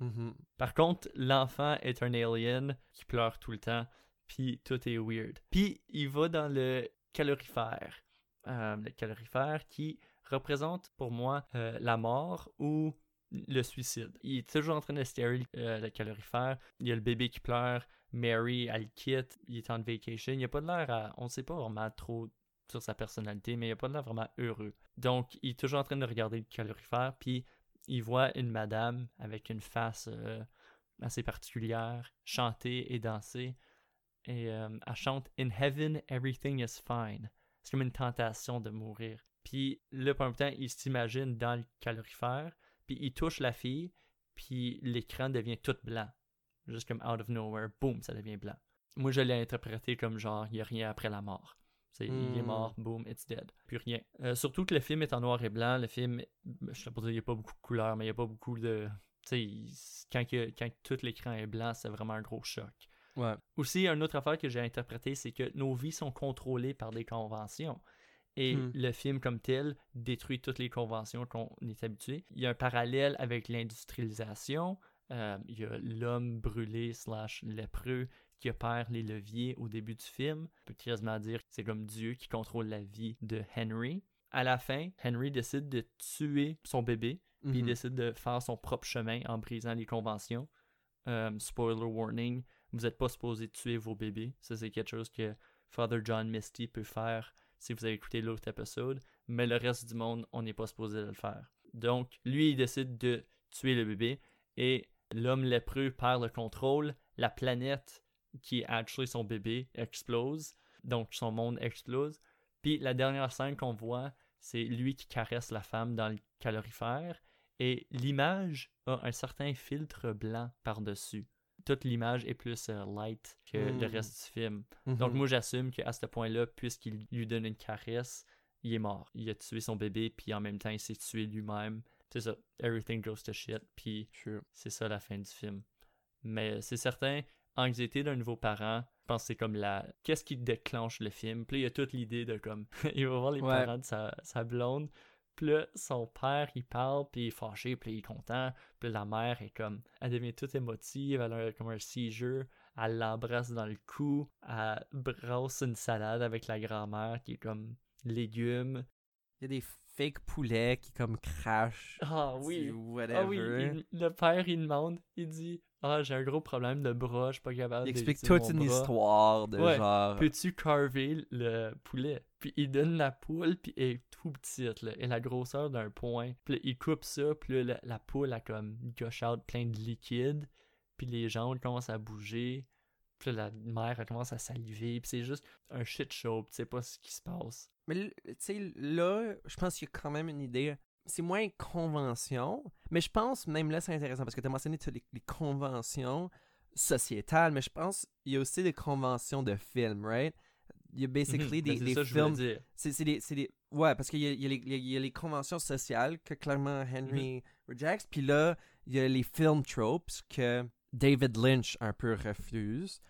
Mhm. Par contre, l'enfant est un alien qui pleure tout le temps, puis tout est weird. Puis il va dans le calorifère. Euh, le calorifère qui représente pour moi euh, la mort ou le suicide. Il est toujours en train de stérile euh, le calorifère. Il y a le bébé qui pleure. Mary, elle le quitte. Il est en vacation. Il n'y a pas de l'air à... On ne sait pas vraiment trop sur sa personnalité, mais il n'y a pas de l'air vraiment heureux. Donc, il est toujours en train de regarder le calorifère, puis il voit une madame avec une face assez particulière chanter et danser. Et euh, elle chante In heaven, everything is fine. C'est comme une tentation de mourir. Puis là, pendant le temps, il s'imagine dans le calorifère, puis il touche la fille, puis l'écran devient tout blanc. Juste comme out of nowhere, boum, ça devient blanc. Moi, je l'ai interprété comme genre, il n'y a rien après la mort. C'est, Il est Hmm. mort, boom, it's dead. Plus rien. Euh, surtout que le film est en noir et blanc. Le film, je sais pas dire, il n'y a pas beaucoup de couleurs, mais il n'y a pas beaucoup de. Tu sais, quand, quand tout l'écran est blanc, c'est vraiment un gros choc. Ouais. Aussi, une autre affaire que j'ai interprétée, c'est que nos vies sont contrôlées par des conventions. Et Hmm. le film comme tel détruit toutes les conventions qu'on est habitué. Il y a un parallèle avec l'industrialisation. Euh, il y a l'homme brûlé slash lépreux qui opère les leviers au début du film. On peut quasiment dire que c'est comme Dieu qui contrôle la vie de Henry. À la fin, Henry décide de tuer son bébé, puis il Mhm. décide de faire son propre chemin en brisant les conventions. Euh, spoiler warning, vous n'êtes pas supposé tuer vos bébés. Ça, c'est quelque chose que Father John Misty peut faire si vous avez écouté l'autre épisode, mais le reste du monde, on n'est pas supposé le faire. Donc, lui, il décide de tuer le bébé et l'homme lépreux perd le contrôle. La planète qui est actually son bébé explose, donc son monde explose. Puis la dernière scène qu'on voit, c'est lui qui caresse la femme dans le calorifère et l'image a un certain filtre blanc par-dessus. Toute l'image est plus euh, light que le Mm. reste du film. Mhm. Donc moi j'assume qu'à ce point-là, puisqu'il lui donne une caresse, il est mort. Il a tué son bébé, puis en même temps il s'est tué lui-même. C'est ça, everything goes to shit, puis c'est ça la fin du film. Mais c'est certain, anxiété d'un nouveau parent, je pense que c'est comme la... Qu'est-ce qui déclenche le film? Puis là, il y a toute l'idée de comme... [laughs] il va voir les Ouais. parents de sa, sa blonde, puis là, son père, il parle, puis il est fâché, puis il est content. Puis la mère est comme... Elle devient toute émotive, elle a comme un seizure, elle l'embrasse dans le cou, elle brasse une salade avec la grand-mère qui est comme légumes. Il y a des fake poulets qui comme crachent. Ah oui. Whatever. Ah oui, il- le père, il demande, il dit Ah, j'ai un gros problème de bras, je suis pas capable Il de explique toute une bras. histoire de Ouais, genre. Peux-tu carver le poulet? Puis il donne la poule, puis elle est tout petite, là, et la grosseur d'un point. Puis là, il coupe ça, puis là, la, la poule a comme gush out plein de liquide, puis les jambes commencent à bouger. Puis là, la mère, elle commence à saliver, puis c'est juste un shit show, puis tu sais pas ce qui se passe. Mais tu sais, là, je pense qu'il y a quand même une idée. C'est moins convention, mais je pense, même là, c'est intéressant parce que tu as mentionné les, les conventions sociétales, mais je pense qu'il y a aussi des conventions de films, right? Il y a basically Mhm, des, ben, c'est des ça films. C'est des, des- Ouais, parce qu'il y il y, il y a les conventions sociales que clairement Henry rejects, puis là, il y a les film tropes que David Lynch un peu refuse.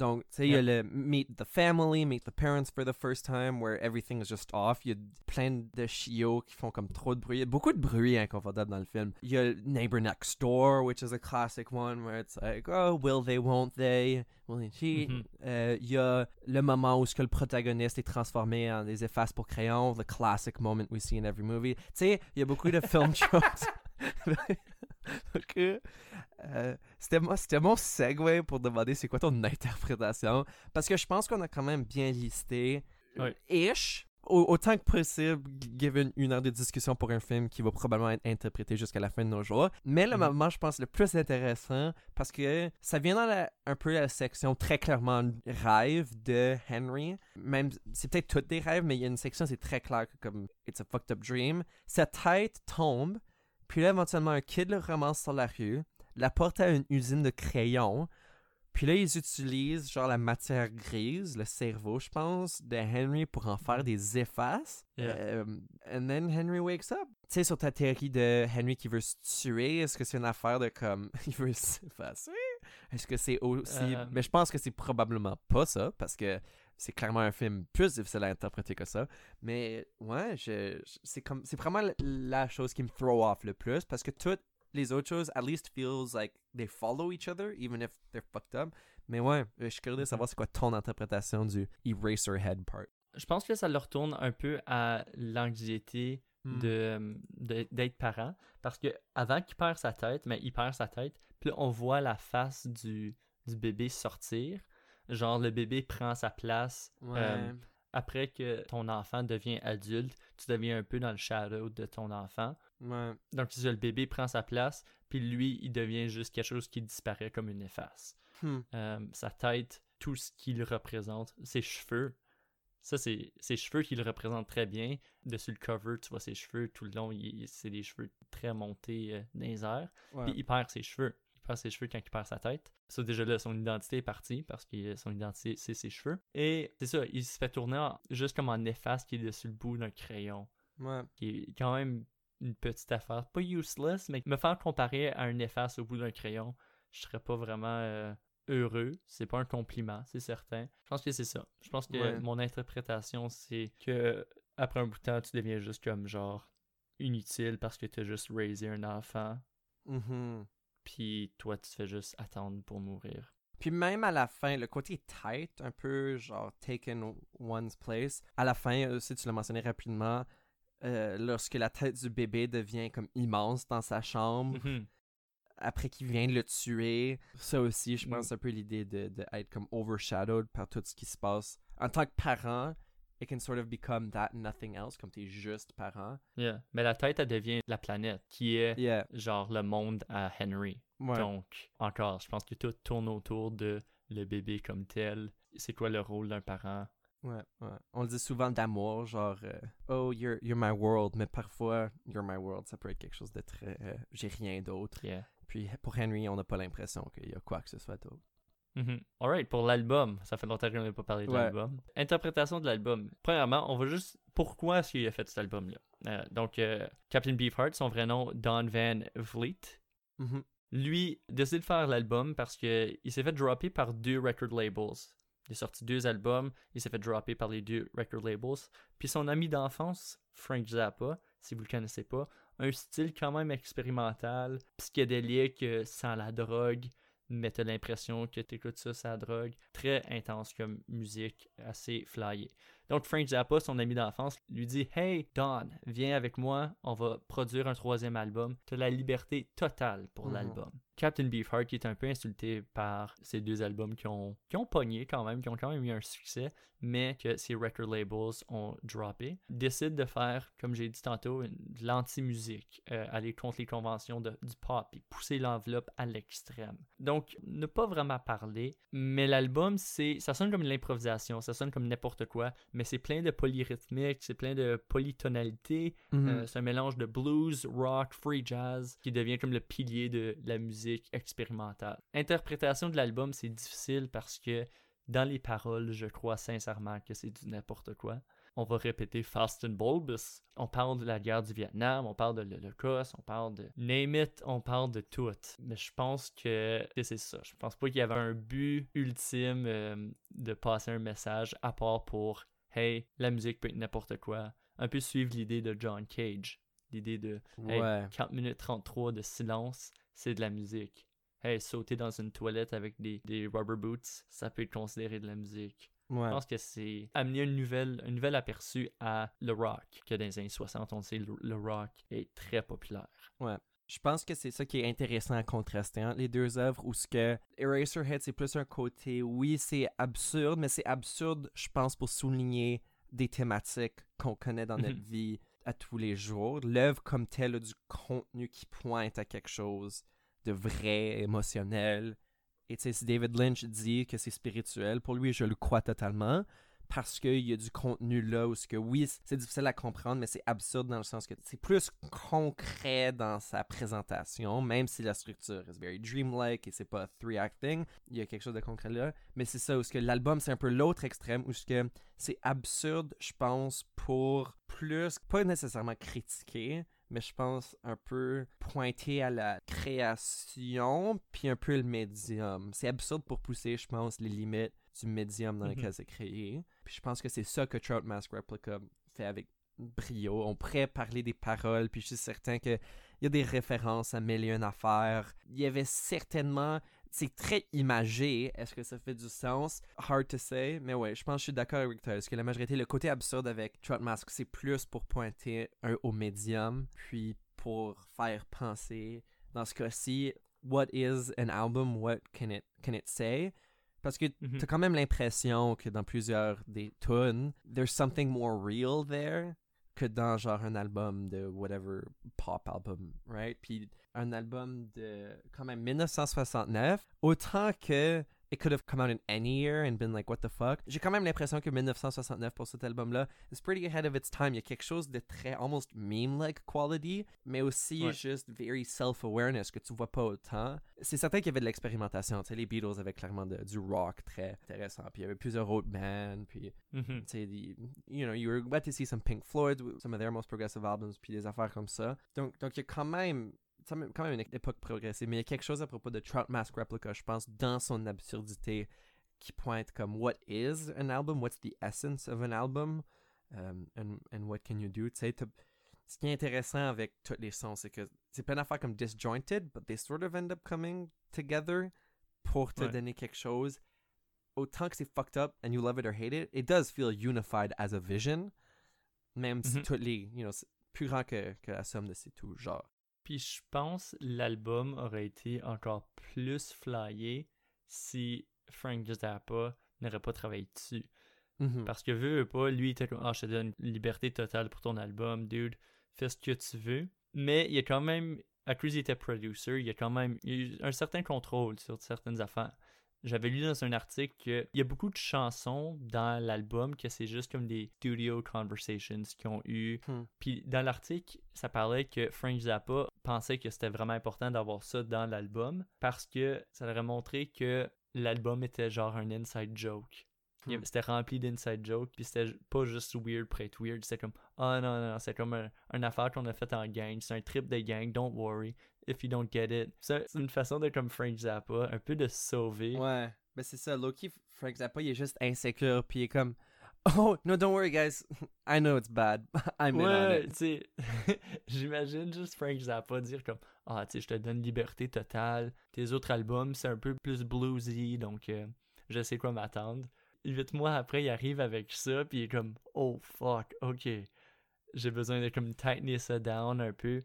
Donc, tu sais, il y a le Meet the Family, Meet the Parents for the first time, where everything is just off. Il y a plein de chiots qui font comme trop de bruit. Il y a beaucoup de bruit inconfortable dans le film. Il y a Neighbor Next Door, which is a classic one, where it's like, oh, will they, won't they, will they cheat? Mhm. Euh, Il y a le moment où ce que le protagoniste est transformé en des effaces pour crayon, the classic moment we see in every movie. Tu sais, il y a beaucoup de film [laughs] tropes. [laughs] [laughs] Donc, euh, c'était mo- c'était mon segue pour demander c'est quoi ton [laughs] interprétation. Parce que je pense qu'on a quand même bien listé, Ouais. ish, au- autant que possible, given une heure de discussion pour un film qui va probablement être interprété jusqu'à la fin de nos jours. Mais le Mhm. moment, je pense, le plus intéressant, parce que ça vient dans la- un peu la section très clairement rêve de Henry. Même, c'est peut-être toutes des rêves, mais il y a une section, c'est très clair comme It's a fucked up dream. Sa tête tombe, puis là, éventuellement, un kid le ramasse sur la rue, l'apporte à une usine de crayons. Puis là, ils utilisent genre la matière grise, le cerveau, je pense, de Henry pour en faire des effaces. Yeah. Euh, and then Henry wakes up. Tu sais, sur ta théorie de Henry qui veut se tuer, est-ce que c'est une affaire de comme [laughs] il veut s'effacer? Est-ce que c'est aussi. Euh. Mais je pense que c'est probablement pas ça, parce que c'est clairement un film plus difficile à interpréter que ça. Mais ouais, je, je- c'est comme c'est vraiment la, chose qui me throw off le plus, parce que toutes les autres choses, at least feels like they follow each other, even if they're fucked up. Mais ouais, je suis curieux de savoir c'est quoi ton interprétation du Eraserhead part. Je pense que ça le retourne un peu à l'anxiété Hmm. de, de- d'être parent. Parce que avant qu'il perd sa tête, mais il perd sa tête, puis on voit la face du, du bébé sortir. Genre, le bébé prend sa place. Ouais. Euh, après que ton enfant devient adulte, tu deviens un peu dans le shadow de ton enfant. ouais. Donc, le bébé prend sa place, puis lui, il devient juste quelque chose qui disparaît comme une efface. Hmm. Euh, sa tête, tout ce qu'il représente, ses cheveux. Ça, c'est ses cheveux qui le représentent très bien. Dessus le cover, tu vois ses cheveux tout le long, il- c'est des cheveux très montés euh, dans les airs. Ouais. Puis il perd ses cheveux. Perd ses cheveux quand il perd sa tête. Ça, déjà là, son identité est partie parce que son identité, c'est ses cheveux. Et c'est ça, il se fait tourner en- juste comme en efface qui est dessus le bout d'un crayon. Ouais. Qui est quand même une petite affaire. Pas useless, mais me faire comparer à un efface au bout d'un crayon, je serais pas vraiment euh, heureux. C'est pas un compliment, c'est certain. Je pense que c'est ça. Je pense que Ouais. mon interprétation, c'est que après un bout de temps, tu deviens juste comme genre inutile parce que t'as juste raisé un enfant. Mhm. Puis toi, tu te fais juste attendre pour mourir. Puis même à la fin, le côté tight, un peu genre taken one's place, à la fin aussi, tu l'as mentionné rapidement, euh, lorsque la tête du bébé devient comme immense dans sa chambre, Mhm. après qu'il vient de le tuer, ça aussi, je Mm. pense, c'est un peu l'idée de, de être comme overshadowed par tout ce qui se passe. En tant que parent, it can sort of become that and nothing else, comme t'es juste parent. Yeah. Mais la tête, elle devient la planète, qui est Yeah, genre le monde à Henry. ouais. Donc, encore, je pense que tout tourne autour de le bébé comme tel. C'est quoi le rôle d'un parent? Ouais, ouais. On le dit souvent d'amour, genre euh, Oh, you're, you're my world, mais parfois, you're my world, ça peut être quelque chose de très. euh, J'ai rien d'autre. Yeah. Puis pour Henry, on n'a pas l'impression qu'il y a quoi que ce soit d'autre. Mhm. Alright, pour l'album, ça fait longtemps qu'on n'a pas parlé de Ouais. l'album. Interprétation de l'album. Premièrement, on va juste. Pourquoi est-ce qu'il a fait cet album-là? Euh, Donc, euh, Captain Beefheart, son vrai nom, Don Van Vliet. Mhm. Lui, décide de faire l'album parce que il s'est fait dropper par deux record labels. Il a sorti deux albums, il s'est fait dropper par les deux record labels. Puis son ami d'enfance, Frank Zappa, si vous le connaissez pas, un style quand même expérimental, psychédélique, euh, sans la drogue, mais t'as l'impression que t'écoutes ça, sa drogue. Très intense comme musique, assez flyée. Donc Frank Zappa, son ami d'enfance, lui dit Hey Don, viens avec moi, on va produire un troisième album. T'as la liberté totale pour Mhm. l'album. Captain Beefheart, qui est un peu insulté par ces deux albums qui ont, qui ont pogné quand même, qui ont quand même eu un succès, mais que ces record labels ont droppé, décide de faire, comme j'ai dit tantôt, de l'anti-musique, euh, aller contre les conventions de- du pop et pousser l'enveloppe à l'extrême. Donc, ne pas vraiment parler, mais l'album, c'est, ça sonne comme de l'improvisation, ça sonne comme n'importe quoi, mais c'est plein de polyrythmiques, c'est plein de polytonalités, Mhm. euh, c'est un mélange de blues, rock, free jazz qui devient comme le pilier de la musique expérimentale. Interprétation de l'album, c'est difficile parce que dans les paroles, je crois sincèrement que c'est du n'importe quoi. On va répéter Fast and Bulbous. On parle de la guerre du Vietnam, on parle de l'Holocauste, on parle de Name it, on parle de tout. Mais je pense que que c'est ça. Je pense pas qu'il y avait un but ultime euh, de passer un message à part pour Hey, la musique peut être n'importe quoi. Un peu suivre l'idée de John Cage. L'idée de Hey, Ouais. 4 minutes 33 de silence, c'est de la musique. Hey, sauter dans une toilette avec des, des rubber boots, ça peut être considéré de la musique. Ouais. Je pense que c'est amener une nouvelle, un nouvel aperçu à le rock, que dans les années 60, on sait, le, le rock est très populaire. Je pense que c'est ça qui est intéressant à contraster entre les deux œuvres où ce que Eraserhead c'est plus un côté oui c'est absurde mais c'est absurde je pense pour souligner des thématiques qu'on connaît dans notre Mhm. vie à tous les jours. L'œuvre comme telle a du contenu qui pointe à quelque chose de vrai, émotionnel. Et tu sais, si David Lynch dit que c'est spirituel, pour lui je le crois totalement parce qu'il y a du contenu là où ce que oui c'est difficile à comprendre mais c'est absurde dans le sens que c'est plus concret dans sa présentation même si la structure est very dreamlike et c'est pas three acting il y a quelque chose de concret là. Mais c'est ça où ce que l'album c'est un peu l'autre extrême où ce que c'est absurde je pense pour plus pas nécessairement critiquer mais je pense un peu pointer à la création puis un peu le médium. C'est absurde pour pousser je pense les limites du médium dans Mhm. lequel c'est créé puis je pense que c'est ça que Trout Mask Replica fait avec brio. On pourrait parler des paroles, puis je suis certain qu'il y a des références à mille et une affaires. Il y avait certainement... C'est très imagé. Est-ce que ça fait du sens? Hard to say. Mais ouais, je pense que je suis d'accord avec toi. Est-ce que la majorité, le côté absurde avec Trout Mask, c'est plus pour pointer un, au médium, puis pour faire penser, dans ce cas-ci, what is an album? What can it, can it say? Parce que Mhm. t'as quand même l'impression que dans plusieurs des tunes, there's something more real there que dans genre un album de whatever pop album, right? Puis un album de quand même 1969, autant que it could have come out in any year and been like what the fuck? J'ai quand même l'impression que 1969 pour cet album-là is pretty ahead of its time. Il y a quelque chose de très almost meme-like quality, mais aussi Ouais. juste very self-awareness que tu vois pas autant. C'est certain qu'il y avait de l'expérimentation. Tu sais, les Beatles avaient clairement de- du rock très intéressant. Puis il y avait plusieurs autres bands. Puis Mhm. tu sais, you know, you were glad to see some Pink Floyd, some of their most progressive albums, puis des affaires comme ça. Donc, donc il y a quand même, quand même une époque progressive, mais il y a quelque chose à propos de Trout Mask Replica, je pense, dans son absurdité, qui pointe comme what is an album, what's the essence of an album, um, and, and what can you do. Tu sais, ce qui est intéressant avec tous les sons, c'est que c'est plein d'affaires comme disjointed, but they sort of end up coming together pour te Ouais. donner quelque chose autant que c'est fucked up and you love it or hate it, it does feel unified as a vision. Même si Mhm. toutes les, you know, c'est plus grand que, que la somme de ces tout genre. Puis je pense l'album aurait été encore plus flyé si Frank Zappa n'aurait pas travaillé dessus. Mhm. Parce que veut pas, lui il était comme Ah, je te donne une liberté totale pour ton album, dude, fais ce que tu veux. Mais il y a quand même, à cause qu'il était producer, il y a quand même il eu un certain contrôle sur certaines affaires. J'avais lu dans un article qu'il y a beaucoup de chansons dans l'album que c'est juste comme des studio conversations qui ont eu. Hmm. Puis dans l'article, ça parlait que Frank Zappa pensait que c'était vraiment important d'avoir ça dans l'album parce que ça aurait montré que l'album était genre un inside joke. Hmm. C'était rempli d'inside jokes, puis c'était pas juste weird pour être weird, c'était comme Ah non, non, non, c'est comme un, une affaire qu'on a faite en gang, c'est un trip de gang, don't worry, if you don't get it. C'est une façon d'être comme Frank Zappa, un peu de sauver. Ouais, mais c'est ça. Loki, Frank Zappa, il est juste insécure, puis il est comme Oh, no, don't worry, guys. I know it's bad. [laughs] I'm in on Ouais, it. tu sais, [laughs] j'imagine juste Frank Zappa dire comme Ah, tu sais, je te donne liberté totale. Tes autres albums, c'est un peu plus bluesy, donc euh, je sais quoi m'attendre. Huit mois après, il arrive avec ça, puis il est comme Oh fuck, ok. J'ai besoin de comme tightener ça down un peu.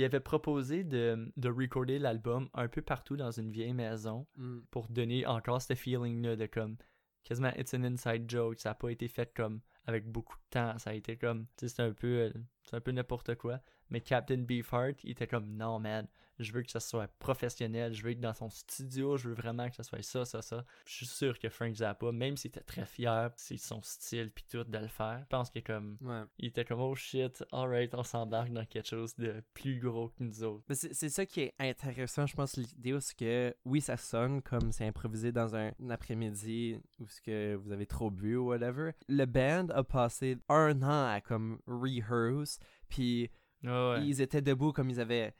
Puis il avait proposé de, de recorder l'album un peu partout dans une vieille maison Mm. pour donner encore ce feeling-là de comme quasiment it's an inside joke. Ça n'a pas été fait comme avec beaucoup de temps. Ça a été comme, tu sais, c'est un peu, euh, c'est un peu n'importe quoi. Mais Captain Beefheart, il était comme non, man, je veux que ça soit professionnel. Je veux être dans son studio. Je veux vraiment que ça soit ça, ça, ça. Je suis sûr que Frank Zappa, même s'il était très fier, c'est son style puis tout de le faire, je pense qu'il est comme, Ouais. il était comme oh shit, alright, on s'embarque dans quelque chose de plus gros que nous autres. Mais c'est ça qui est intéressant, je pense, l'idée, c'est que oui, ça sonne comme c'est improvisé dans un après-midi ou ce que vous avez trop bu ou whatever. Le band a passé un an à comme rehearse, puis Ah ouais. ils étaient debout comme ils avaient.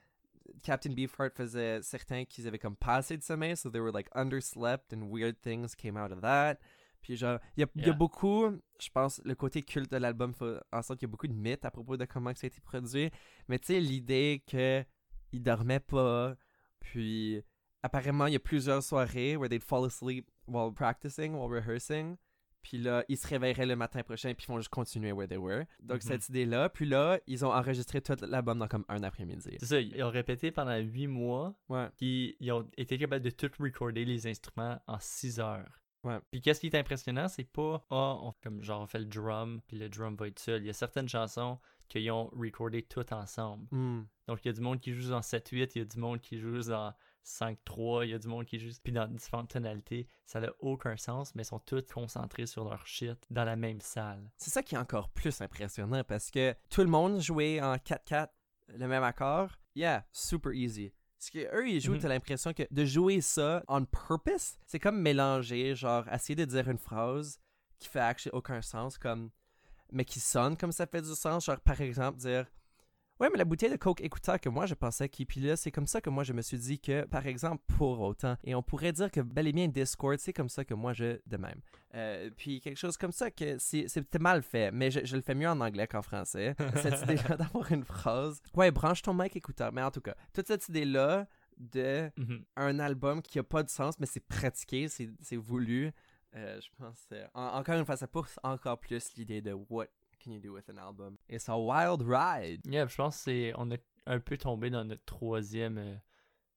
Captain Beefheart faisait certains qu'ils avaient comme pas assez de sommeil, so they were like underslept and weird things came out of that. Puis genre, il y a, y beaucoup, je pense, le côté culte de l'album fait en sorte qu'il y a beaucoup de mythes à propos de comment ça a été produit. Mais tu sais, l'idée que il dormait pas, puis apparemment il y a plusieurs soirées where they'd fall asleep while practicing, while rehearsing. Puis là, ils se réveilleraient le matin prochain, puis ils vont juste continuer where they were. Donc Mhm. cette idée-là, puis là, ils ont enregistré tout l'album dans comme un après-midi. C'est ça, ils ont répété pendant huit mois, Ouais. puis ils ont été capables de tout recorder les instruments en 6 heures. Ouais. Puis qu'est-ce qui est impressionnant, c'est pas ah, on, comme genre on fait le drum, puis le drum va être seul. Il y a certaines chansons qu'ils ont recordé tout ensemble. Hmm. Donc il y a du monde qui joue en 7-8, il y a du monde qui joue en 5-3, il y a du monde qui joue puis dans différentes tonalités. Ça n'a aucun sens, mais ils sont tous concentrés sur leur shit dans la même salle. C'est ça qui est encore plus impressionnant parce que tout le monde jouait en 4-4 le même accord. Yeah, super easy. Parce que eux, ils jouent, Mhm. t'as l'impression que de jouer ça on purpose, c'est comme mélanger, genre, essayer de dire une phrase qui fait actually aucun sens, comme, mais qui sonne comme ça fait du sens. Genre, par exemple, dire Ouais, mais la bouteille de Coke écouteur que moi je pensais qui. Puis là, c'est comme ça que moi je me suis dit que, par exemple, pour autant. Et on pourrait dire que bel et bien Discord, c'est comme ça que moi je. de même. Euh, puis quelque chose comme ça que c'est- c'était mal fait, mais je, je le fais mieux en anglais qu'en français. Cette [laughs] idée-là d'avoir une phrase. Ouais, branche ton mic écouteur. Mais en tout cas, toute cette idée-là de Mhm. un album qui a pas de sens, mais c'est pratiqué, c'est c'est voulu. euh, je pense que, en- encore une fois, ça pousse encore plus l'idée de what can you do with an album? It's a wild ride. Yeah, je pense c'est on est un peu tombé dans notre troisième euh,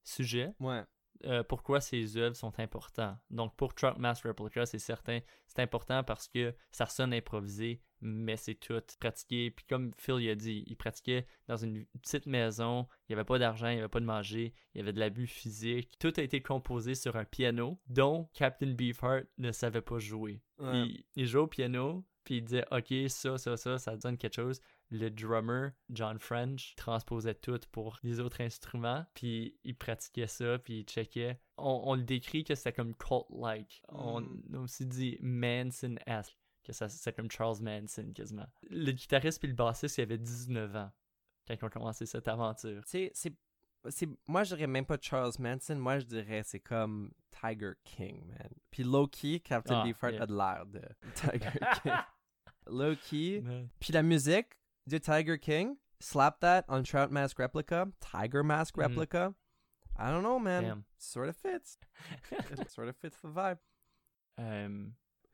sujet. Ouais. euh, pourquoi ces œuvres sont importantes? Donc pour Truck Mass Replica, c'est certain, c'est important parce que ça sonne improvisé, mais c'est tout pratiqué. Puis comme Phil y a dit, il pratiquait dans une petite maison, il n'y avait pas d'argent, il n'y avait pas de manger, il y avait de l'abus physique. Tout a été composé sur un piano dont Captain Beefheart ne savait pas jouer. Ouais. Il, il jouait au piano, puis il disait OK, ça, ça, ça, ça donne quelque chose. Le drummer, John French, transposait tout pour les autres instruments, puis il pratiquait ça, puis il checkait. On, on le décrit que c'était comme cult-like. On Mm. a aussi dit Manson-esque, que ça c'est comme Charles Manson quasiment. Le guitariste puis le bassiste, il avait 19 ans quand ils ont commencé cette aventure. Tu sais, c'est. c'est- Moi, je dirais même pas Charles Manson. Moi, je dirais c'est comme Tiger King, man. Puis low-key, Captain Ah, Beefheart yeah. a de l'air de Tiger [laughs] King. Low-key. Ouais. Puis la musique de Tiger King, slap that on Trout Mask Replica, Tiger Mask Mhm. Replica. I don't know, man. Damn. Sort of fits. It sort of fits the vibe. Euh,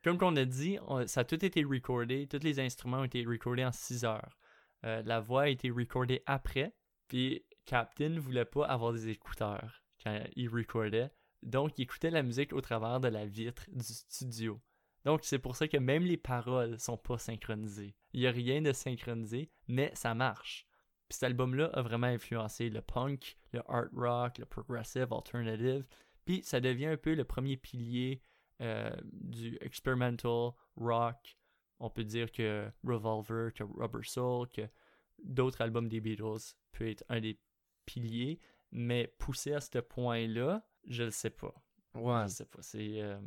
comme qu'on a dit, on- ça a tout été recordé, tous les instruments ont été recordés en 6 heures. Euh, la voix a été recordée après, puis Captain voulait pas avoir des écouteurs quand il recordait, donc il écoutait la musique au travers de la vitre du studio. Donc c'est pour ça que même les paroles sont pas synchronisées. Il y a rien de synchronisé, mais ça marche. Puis cet album-là a vraiment influencé le punk, le art rock, le progressive, alternative, puis ça devient un peu le premier pilier euh, du experimental rock. On peut dire que Revolver, que Rubber Soul, que d'autres albums des Beatles peut être un des piliers, mais poussé à ce point-là, je le sais pas. Ouais. Je sais pas. C'est euh,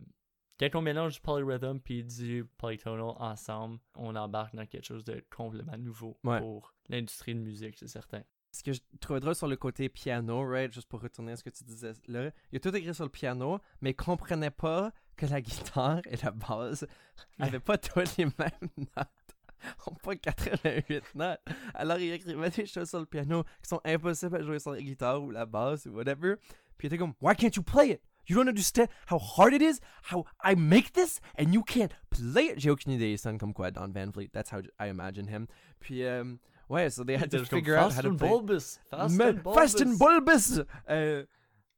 quand on mélange du polyrhythm puis du polytonal ensemble, on embarque dans quelque chose de complètement nouveau Ouais. pour l'industrie de musique, c'est certain. Ce que je trouvais drôle sur le côté piano, right, juste pour retourner à ce que tu disais là, il a tout écrit sur le piano, mais il comprenait pas que la [laughs] guitare et la basse avaient pas toutes les mêmes [laughs] notes. On pas 88 notes. Alors il écrivait des choses sur le piano qui sont impossibles à jouer sur la guitare ou la basse ou whatever. Puis il était comme, Why can't you play it? You don't understand how hard it is, how I make this, and you can't play it. J'ai aucune idée, il sonne comme quoi Don Van Fleet. That's how I imagine him. Puis, ouais, so they had to figure out how to play. Bulbous. Fast and bulbous. Fast and bulbous! Euh,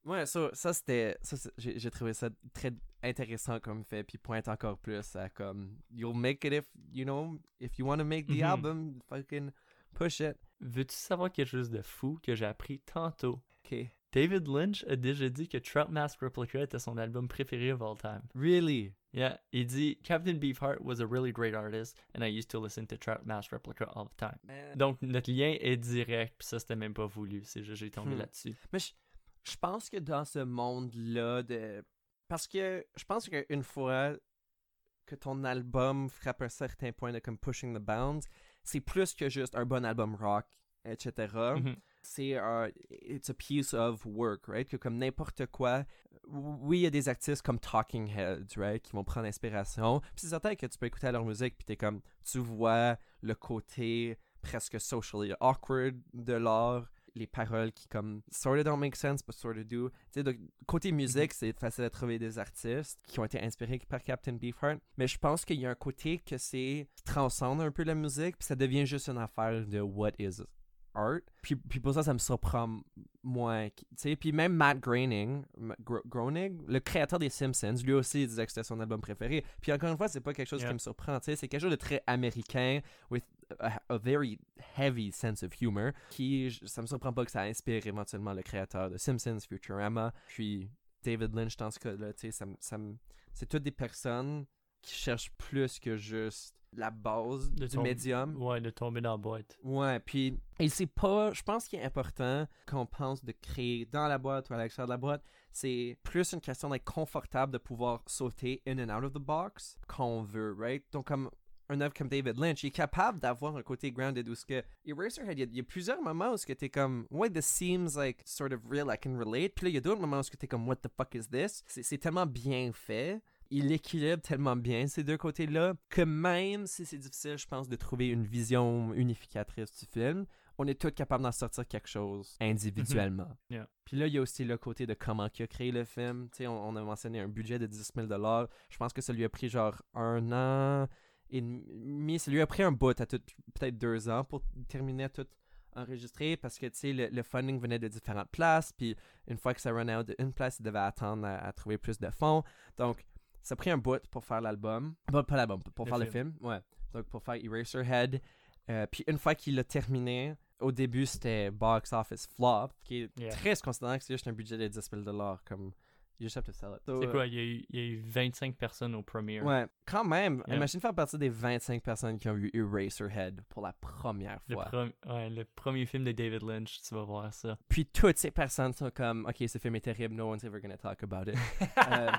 ouais, so, ça c'était. ça, J'ai j'ai trouvé ça très intéressant comme fait, puis pointe encore plus à comme. You'll make it if, you know, if you want to make the Mhm. album, fucking push it. Veux-tu savoir quelque chose de fou que j'ai appris tantôt? Ok. David Lynch a déjà dit que Trout Mask Replica était son album préféré of all time. Really? Yeah, il dit Captain Beefheart was a really great artist and I used to listen to Trout Mask Replica all the time. Donc notre lien est direct, puis ça c'était même pas voulu, c'est juste j'ai tombé Hmm. là-dessus. Mais je, je pense que dans ce monde-là de. Parce que je pense qu'une fois que ton album frappe un certain point de comme pushing the bounds, c'est plus que juste un bon album rock, etc. C'est un. It's a piece of work, right? Que comme n'importe quoi. Oui, il y a des artistes comme Talking Heads, right? Qui vont prendre inspiration. Puis c'est certain que tu peux écouter leur musique, puis t'es comme. Tu vois le côté presque socially awkward de l'art les paroles qui comme sort of don't make sense but sort of do. Tu sais, donc, côté musique, c'est facile à trouver des artistes qui ont été inspirés par Captain Beefheart, mais je pense qu'il y a un côté que c'est qui transcende un peu la musique, puis ça devient juste une affaire de what is art. Puis, puis pour ça, ça me surprend moins. Tu sais, puis même Matt Groening, Ma- Gro- Groening, le créateur des Simpsons, lui aussi il disait que c'était son album préféré. Puis encore une fois, c'est pas quelque chose Yeah. qui me surprend. Tu sais, c'est quelque chose de très américain, with a, a very heavy sense of humor, qui, ça me surprend pas que ça inspire éventuellement le créateur de Simpsons, Futurama, puis David Lynch dans ce cas-là, tu sais, ça, ça c'est toutes des personnes qui cherchent plus que juste la base De du médium. Ouais, de tomber dans la boîte. Ouais, puis et c'est pas, je pense qu'il est important qu'on pense de créer dans la boîte ou à l'extérieur de la boîte, c'est plus une question d'être confortable de pouvoir sauter in and out of the box quand on veut, right? Donc comme un œuvre comme David Lynch, il est capable d'avoir un côté grounded où ce que Eraserhead, il y, a- il y a plusieurs moments où ce que t'es comme ouais, this seems like sort of real, I can relate. Puis là, il y a d'autres moments où ce que t'es comme what the fuck is this? C'est c'est tellement bien fait. Il équilibre tellement bien ces deux côtés-là que même si c'est difficile, je pense, de trouver une vision unificatrice du film, on est tous capables d'en sortir quelque chose individuellement. Yeah. Puis là, il y a aussi le côté de comment il a créé le film. Tu sais, on, on a mentionné un budget de 10 000 Je pense que ça lui a pris genre un an et demi. Ça lui a pris un bout à peut-être deux ans pour terminer à tout enregistrer parce que, tu sais, le, le funding venait de différentes places. Puis une fois que ça run out d'une place, il devait attendre à, à trouver plus de fonds. Donc, ça a pris un bout pour faire l'album. Pas, pas l'album, pour Le faire le film. film. Ouais. Donc, pour faire Eraserhead. Euh, puis une fois qu'il l'a terminé, au début, c'était box office flop, qui est Yeah. triste considérant que c'est juste un budget de 10 000 Comme, you just have to sell it. So, C'est quoi, il y, a eu, il y a eu 25 personnes au premiere. Ouais, quand même. Yeah. Imagine faire partie des 25 personnes qui ont vu Eraserhead pour la première Le, fois. prom- ouais, le premier film de David Lynch, tu vas voir ça. Puis toutes ces personnes sont comme, ok, ce film est terrible, no one's ever gonna talk about it. [laughs] Euh,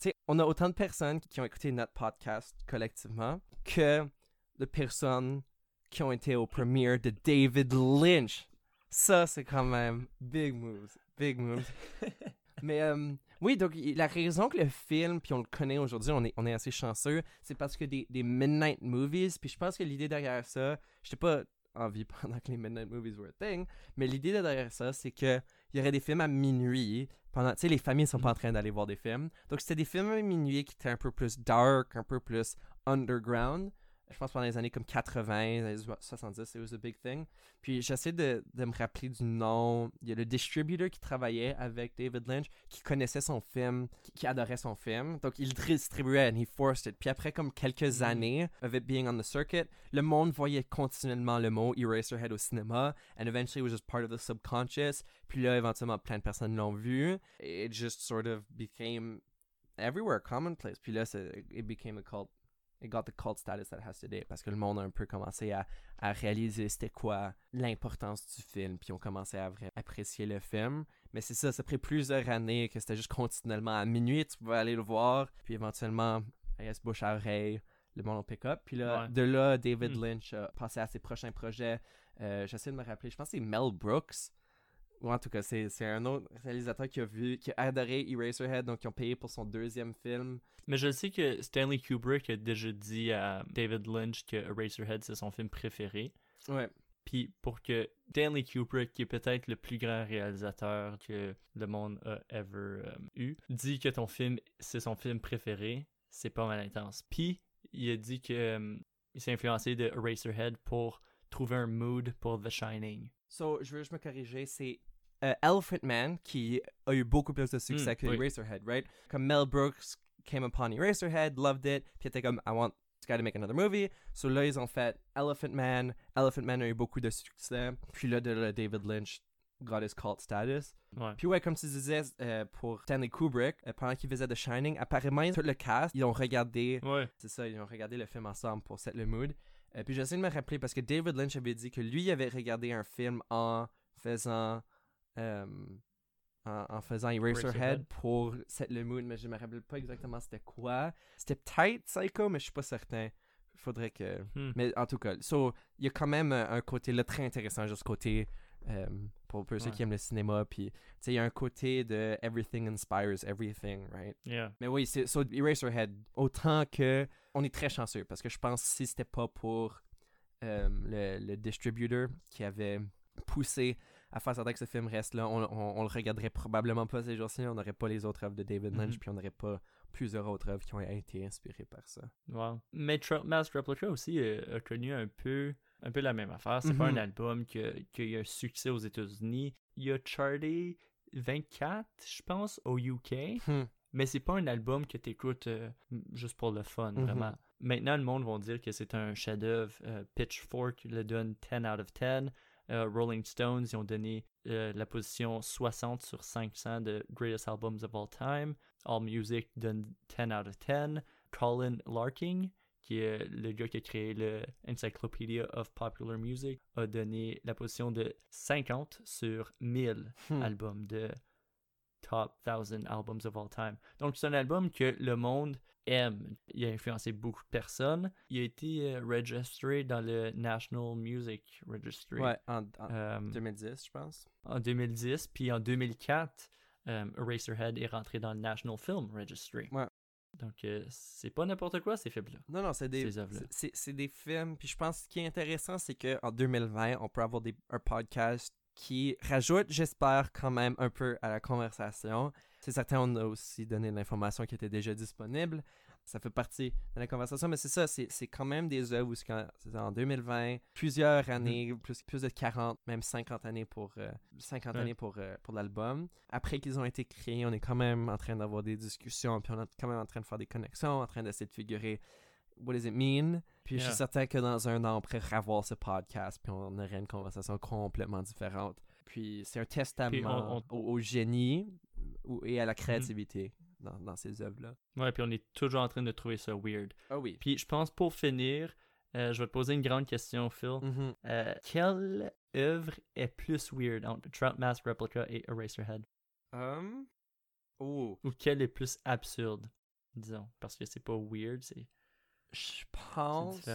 tu sais, on a autant de personnes qui ont écouté notre podcast collectivement que de personnes qui ont été au premiere de David Lynch. Ça, c'est quand même big moves. Big moves. [laughs] Mais euh, oui, donc la raison que le film, puis on le connaît aujourd'hui, on est, on est assez chanceux, c'est parce que des, des Midnight Movies, puis je pense que l'idée derrière ça, j'étais pas en vie [laughs] pendant que les Midnight Movies were a thing, mais l'idée derrière ça, c'est que il y aurait des films à minuit, pendant, tu sais, les familles sont pas en train d'aller voir des films, donc c'était des films à minuit qui étaient un peu plus dark, un peu plus underground, je pense pendant les années comme 80, les années 70, it was a big thing. Puis j'essaie de, de me rappeler du nom. Il y a le distributor qui travaillait avec David Lynch, qui connaissait son film, qui, qui adorait son film. Donc il distribuait and he forced it. Puis après comme quelques Mhm. années of it being on the circuit, le monde voyait continuellement le mot Eraserhead au cinéma and eventually it was just part of the subconscious. Puis là éventuellement plein de personnes l'ont vu. It just sort of became everywhere commonplace. Puis là it became a cult it got the cult status that it has today parce que le monde a un peu commencé à, à réaliser c'était quoi l'importance du film puis on commencé à apprécier le film mais c'est ça ça a pris plusieurs années que c'était juste continuellement à minuit tu pouvais aller le voir puis éventuellement I guess, bouche à oreille le monde pick-up puis là Ouais. de là David Hmm. Lynch a passé à ses prochains projets Euh, j'essaie de me rappeler je pense que c'est Mel Brooks Ou en tout cas, c'est c'est un autre réalisateur qui a vu, qui a adoré Eraserhead, donc ils ont payé pour son deuxième film. Mais je sais que Stanley Kubrick a déjà dit à David Lynch que Eraserhead c'est son film préféré. Ouais. Puis pour que Stanley Kubrick, qui est peut-être le plus grand réalisateur que le monde a ever euh, eu, dit que ton film c'est son film préféré, c'est pas mal intense. Puis il a dit que euh, il s'est influencé de Eraserhead pour trouver un mood pour The Shining. So, je veux juste me corriger, c'est euh, Elephant Man qui a eu beaucoup plus de succès Mm, que oui. Eraserhead, right? Comme Mel Brooks came upon Eraserhead, loved it, puis était comme, I want this guy to make another movie. So là, ils ont fait Elephant Man. Elephant Man a eu beaucoup de succès. Puis là, de là, David Lynch got his cult status. Ouais. Puis ouais, comme tu disais, euh, pour Stanley Kubrick, euh, pendant qu'il faisait The Shining, apparemment, tout le cast, ils ont regardé Ouais. c'est ça, ils ont regardé le film ensemble pour set le mood. Euh, puis j'essaie de me rappeler parce que David Lynch avait dit que lui avait regardé un film en faisant en, en faisant Eraserhead pour set le mood, mais je me rappelle pas exactement c'était quoi. C'était peut-être Psycho, mais je suis pas certain. Faudrait que. Hmm. Mais en tout cas, so, il y a quand même un, un côté là très intéressant, juste côté euh, pour, pour ceux qui aiment le cinéma. Puis, il y a un côté de everything inspires everything, right? Yeah. Mais oui, c'est so, Eraserhead, autant que on est très chanceux parce que je pense que si c'était pas pour euh, le, le distributor qui avait poussé à faire certain que ce film reste là, on, on, on le regarderait probablement pas ces jours-ci, on n'aurait pas les autres œuvres de David Lynch, Mhm. puis on n'aurait pas plusieurs autres œuvres qui ont été inspirées par ça. Wow. Mais Mask Replica aussi euh, a connu un peu, un peu la même affaire. C'est pas Mhm. un album qui a, qui a eu un succès aux États-Unis. Il a charté 24, je pense, au UK. Hmm. Mais c'est pas un album que t'écoutes euh, juste pour le fun, Mhm. vraiment. Maintenant, le monde va dire que c'est un chef-d'œuvre. Euh, Pitchfork le donne 10 out of 10. Euh, Rolling Stones, ils ont donné euh, la position 60 sur 500 de Greatest Albums of All Time. All Music donne 10 out of 10. Colin Larking, qui est le gars qui a créé le Encyclopedia of Popular Music, a donné la position de 50 sur 1000 Hmm. albums de Top 1000 Albums of All Time. Donc, c'est un album que le monde aime. Il a influencé beaucoup de personnes. Il a été euh, registré dans le National Music Registry Ouais, en, en euh, 2010, je pense. en 2010. Puis en 2004, euh, Eraserhead est rentré dans le National Film Registry. Ouais. Donc, euh, c'est pas n'importe quoi, ces films-là. Non, non, c'est des, c'est des films. Puis je pense que ce qui est intéressant, c'est qu'en 2020, on peut avoir des, un podcast qui rajoute, j'espère, quand même un peu à la conversation. C'est certain, on a aussi donné de l'information qui était déjà disponible. Ça fait partie de la conversation, mais c'est ça, c'est quand même des œuvres où c'est en 2020, plusieurs années, plus, plus de 40, même 50 années pour, euh, 50 Ouais. années pour, euh, pour l'album. Après qu'ils ont été créés, on est quand même en train d'avoir des discussions, puis on est quand même en train de faire des connexions, en train d'essayer de figurer what does it mean? Puis je suis certain que dans un an, on pourrait revoir ce podcast, puis on aurait une conversation complètement différente. Puis c'est un testament on- Au, au génie et à la créativité dans, dans ces œuvres-là. Ouais, puis on est toujours en train de trouver ça weird. Ah oui. Puis je pense pour finir, euh, je vais te poser une grande question, Phil. Mhm. Euh, quelle œuvre est plus weird entre Trout Mask Replica et Eraserhead? Um, oh, Ou quelle est plus absurde, disons? Parce que c'est pas weird, c'est je pense,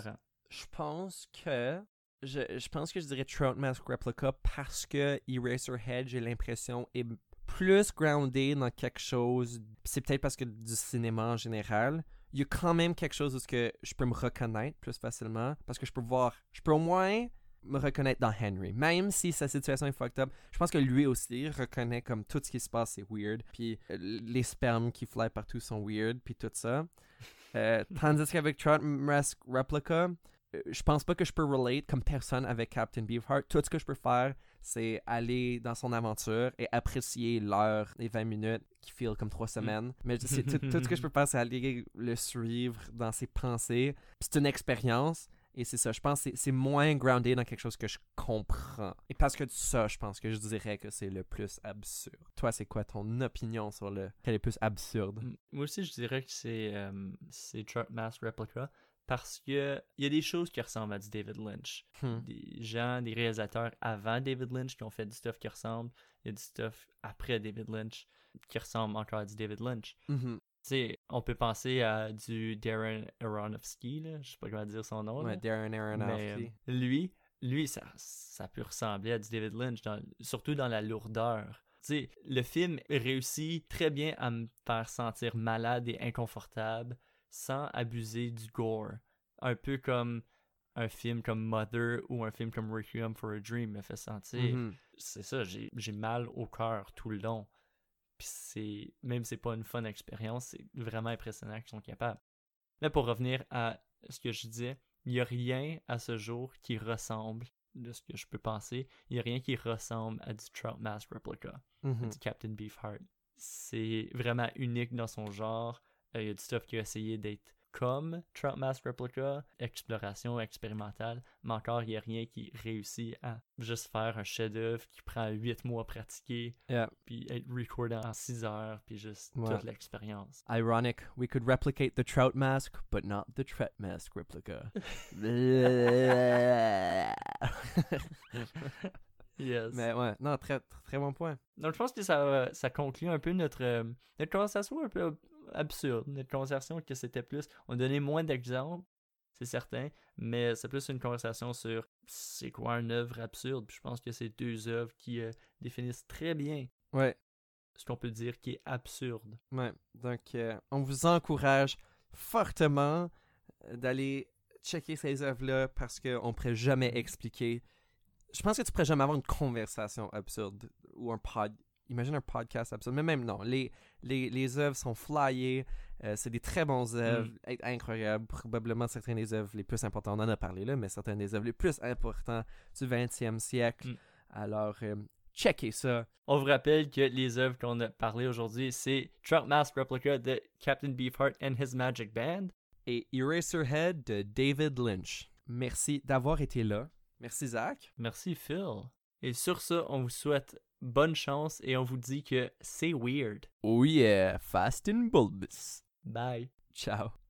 je pense que, je, je pense que je dirais Trout Mask Replica parce que Eraserhead, j'ai l'impression, est plus groundé dans quelque chose. C'est peut-être parce que du cinéma en général. Il y a quand même quelque chose où que je peux me reconnaître plus facilement parce que je peux voir, je peux au moins me reconnaître dans Henry. Même si sa situation est fucked up, je pense que lui aussi reconnaît comme tout ce qui se passe c'est weird. Puis euh, les spermes qui fly partout sont weird, puis tout ça. Euh, tandis qu'avec Trout Mask Replica, euh, je pense pas que je peux relate comme personne avec Captain Beefheart. Tout ce que je peux faire, c'est aller dans son aventure et apprécier l'heure et 20 minutes qui feel comme trois semaines. Mais tout, tout ce que je [laughs] peux faire, c'est aller le suivre dans ses pensées. C'est une expérience. Et c'est ça, je pense que c'est- moins groundé dans quelque chose que je comprends. Et parce que de ça, je pense que je dirais que c'est le plus absurde. Toi, c'est quoi ton opinion sur le quel est plus absurde? Moi aussi, je dirais que c'est euh, Mask Replica parce que il y a des choses qui ressemblent à du David Lynch. Hmm. Des gens, des réalisateurs avant David Lynch qui ont fait du stuff qui ressemble. Il y a du stuff après David Lynch qui ressemble encore à du David Lynch. Mhm. Tu sais, on peut penser à du Darren Aronofsky, là. je sais pas comment dire son nom. Ouais, Darren Aronofsky. euh, lui, lui, ça, ça peut ressembler à du David Lynch, dans- surtout dans la lourdeur. Tu sais, le film réussit très bien à me faire sentir malade et inconfortable sans abuser du gore. Un peu comme un film comme Mother ou un film comme Requiem for a Dream me fait sentir. Mhm. C'est ça, j'ai j'ai mal au cœur tout le long. Puis c'est, même si c'est pas une fun expérience, c'est vraiment impressionnant qu'ils sont capables. Mais pour revenir à ce que je disais, il n'y a rien à ce jour qui ressemble, de ce que je peux penser, il n'y a rien qui ressemble à du Trout Mask Replica, à Mhm. du Captain Beefheart. C'est vraiment unique dans son genre. Euh, Il y a du stuff qui a essayé d'être comme Trout Mask Replica, exploration expérimentale, mais encore, il n'y a rien qui réussit à juste faire un chef-d'œuvre qui prend 8 mois à pratiquer, Yeah. puis être recordé en 6 heures, puis juste Ouais. toute l'expérience. Ironic, we could replicate the trout mask, but not the trout mask replica. [laughs] [laughs] Yes. Mais ouais, non, très, très, bon point. Donc, je pense que ça, ça conclut un peu notre, euh, notre conversation un peu absurde. Notre conversation que c'était plus. On donnait moins d'exemples, c'est certain, mais c'est plus une conversation sur c'est quoi une œuvre absurde. Puis je pense que c'est deux œuvres qui euh, définissent très bien Ouais, ce qu'on peut dire qui est absurde. ouais. Donc, euh, on vous encourage fortement euh, d'aller checker ces œuvres-là parce qu'on ne pourrait jamais expliquer. Je pense que tu pourrais jamais avoir une conversation absurde ou un pod. Imagine un podcast absurde. Mais même non, les, les, les œuvres sont flyées. euh, c'est des très bons œuvres, in- incroyables. Probablement certaines des œuvres les plus importantes, on en a parlé là, mais certaines des œuvres les plus importantes du 20e siècle. Mm. Alors, euh, checkez ça. On vous rappelle que les œuvres qu'on a parlé aujourd'hui, c'est Trout Mask Replica de Captain Beefheart and His Magic Band. et Eraserhead de David Lynch. Merci d'avoir été là. Merci Zach. Merci Phil. Et sur ça, on vous souhaite bonne chance et on vous dit que c'est weird. Oh yeah, fast and bulbous. Bye. Ciao.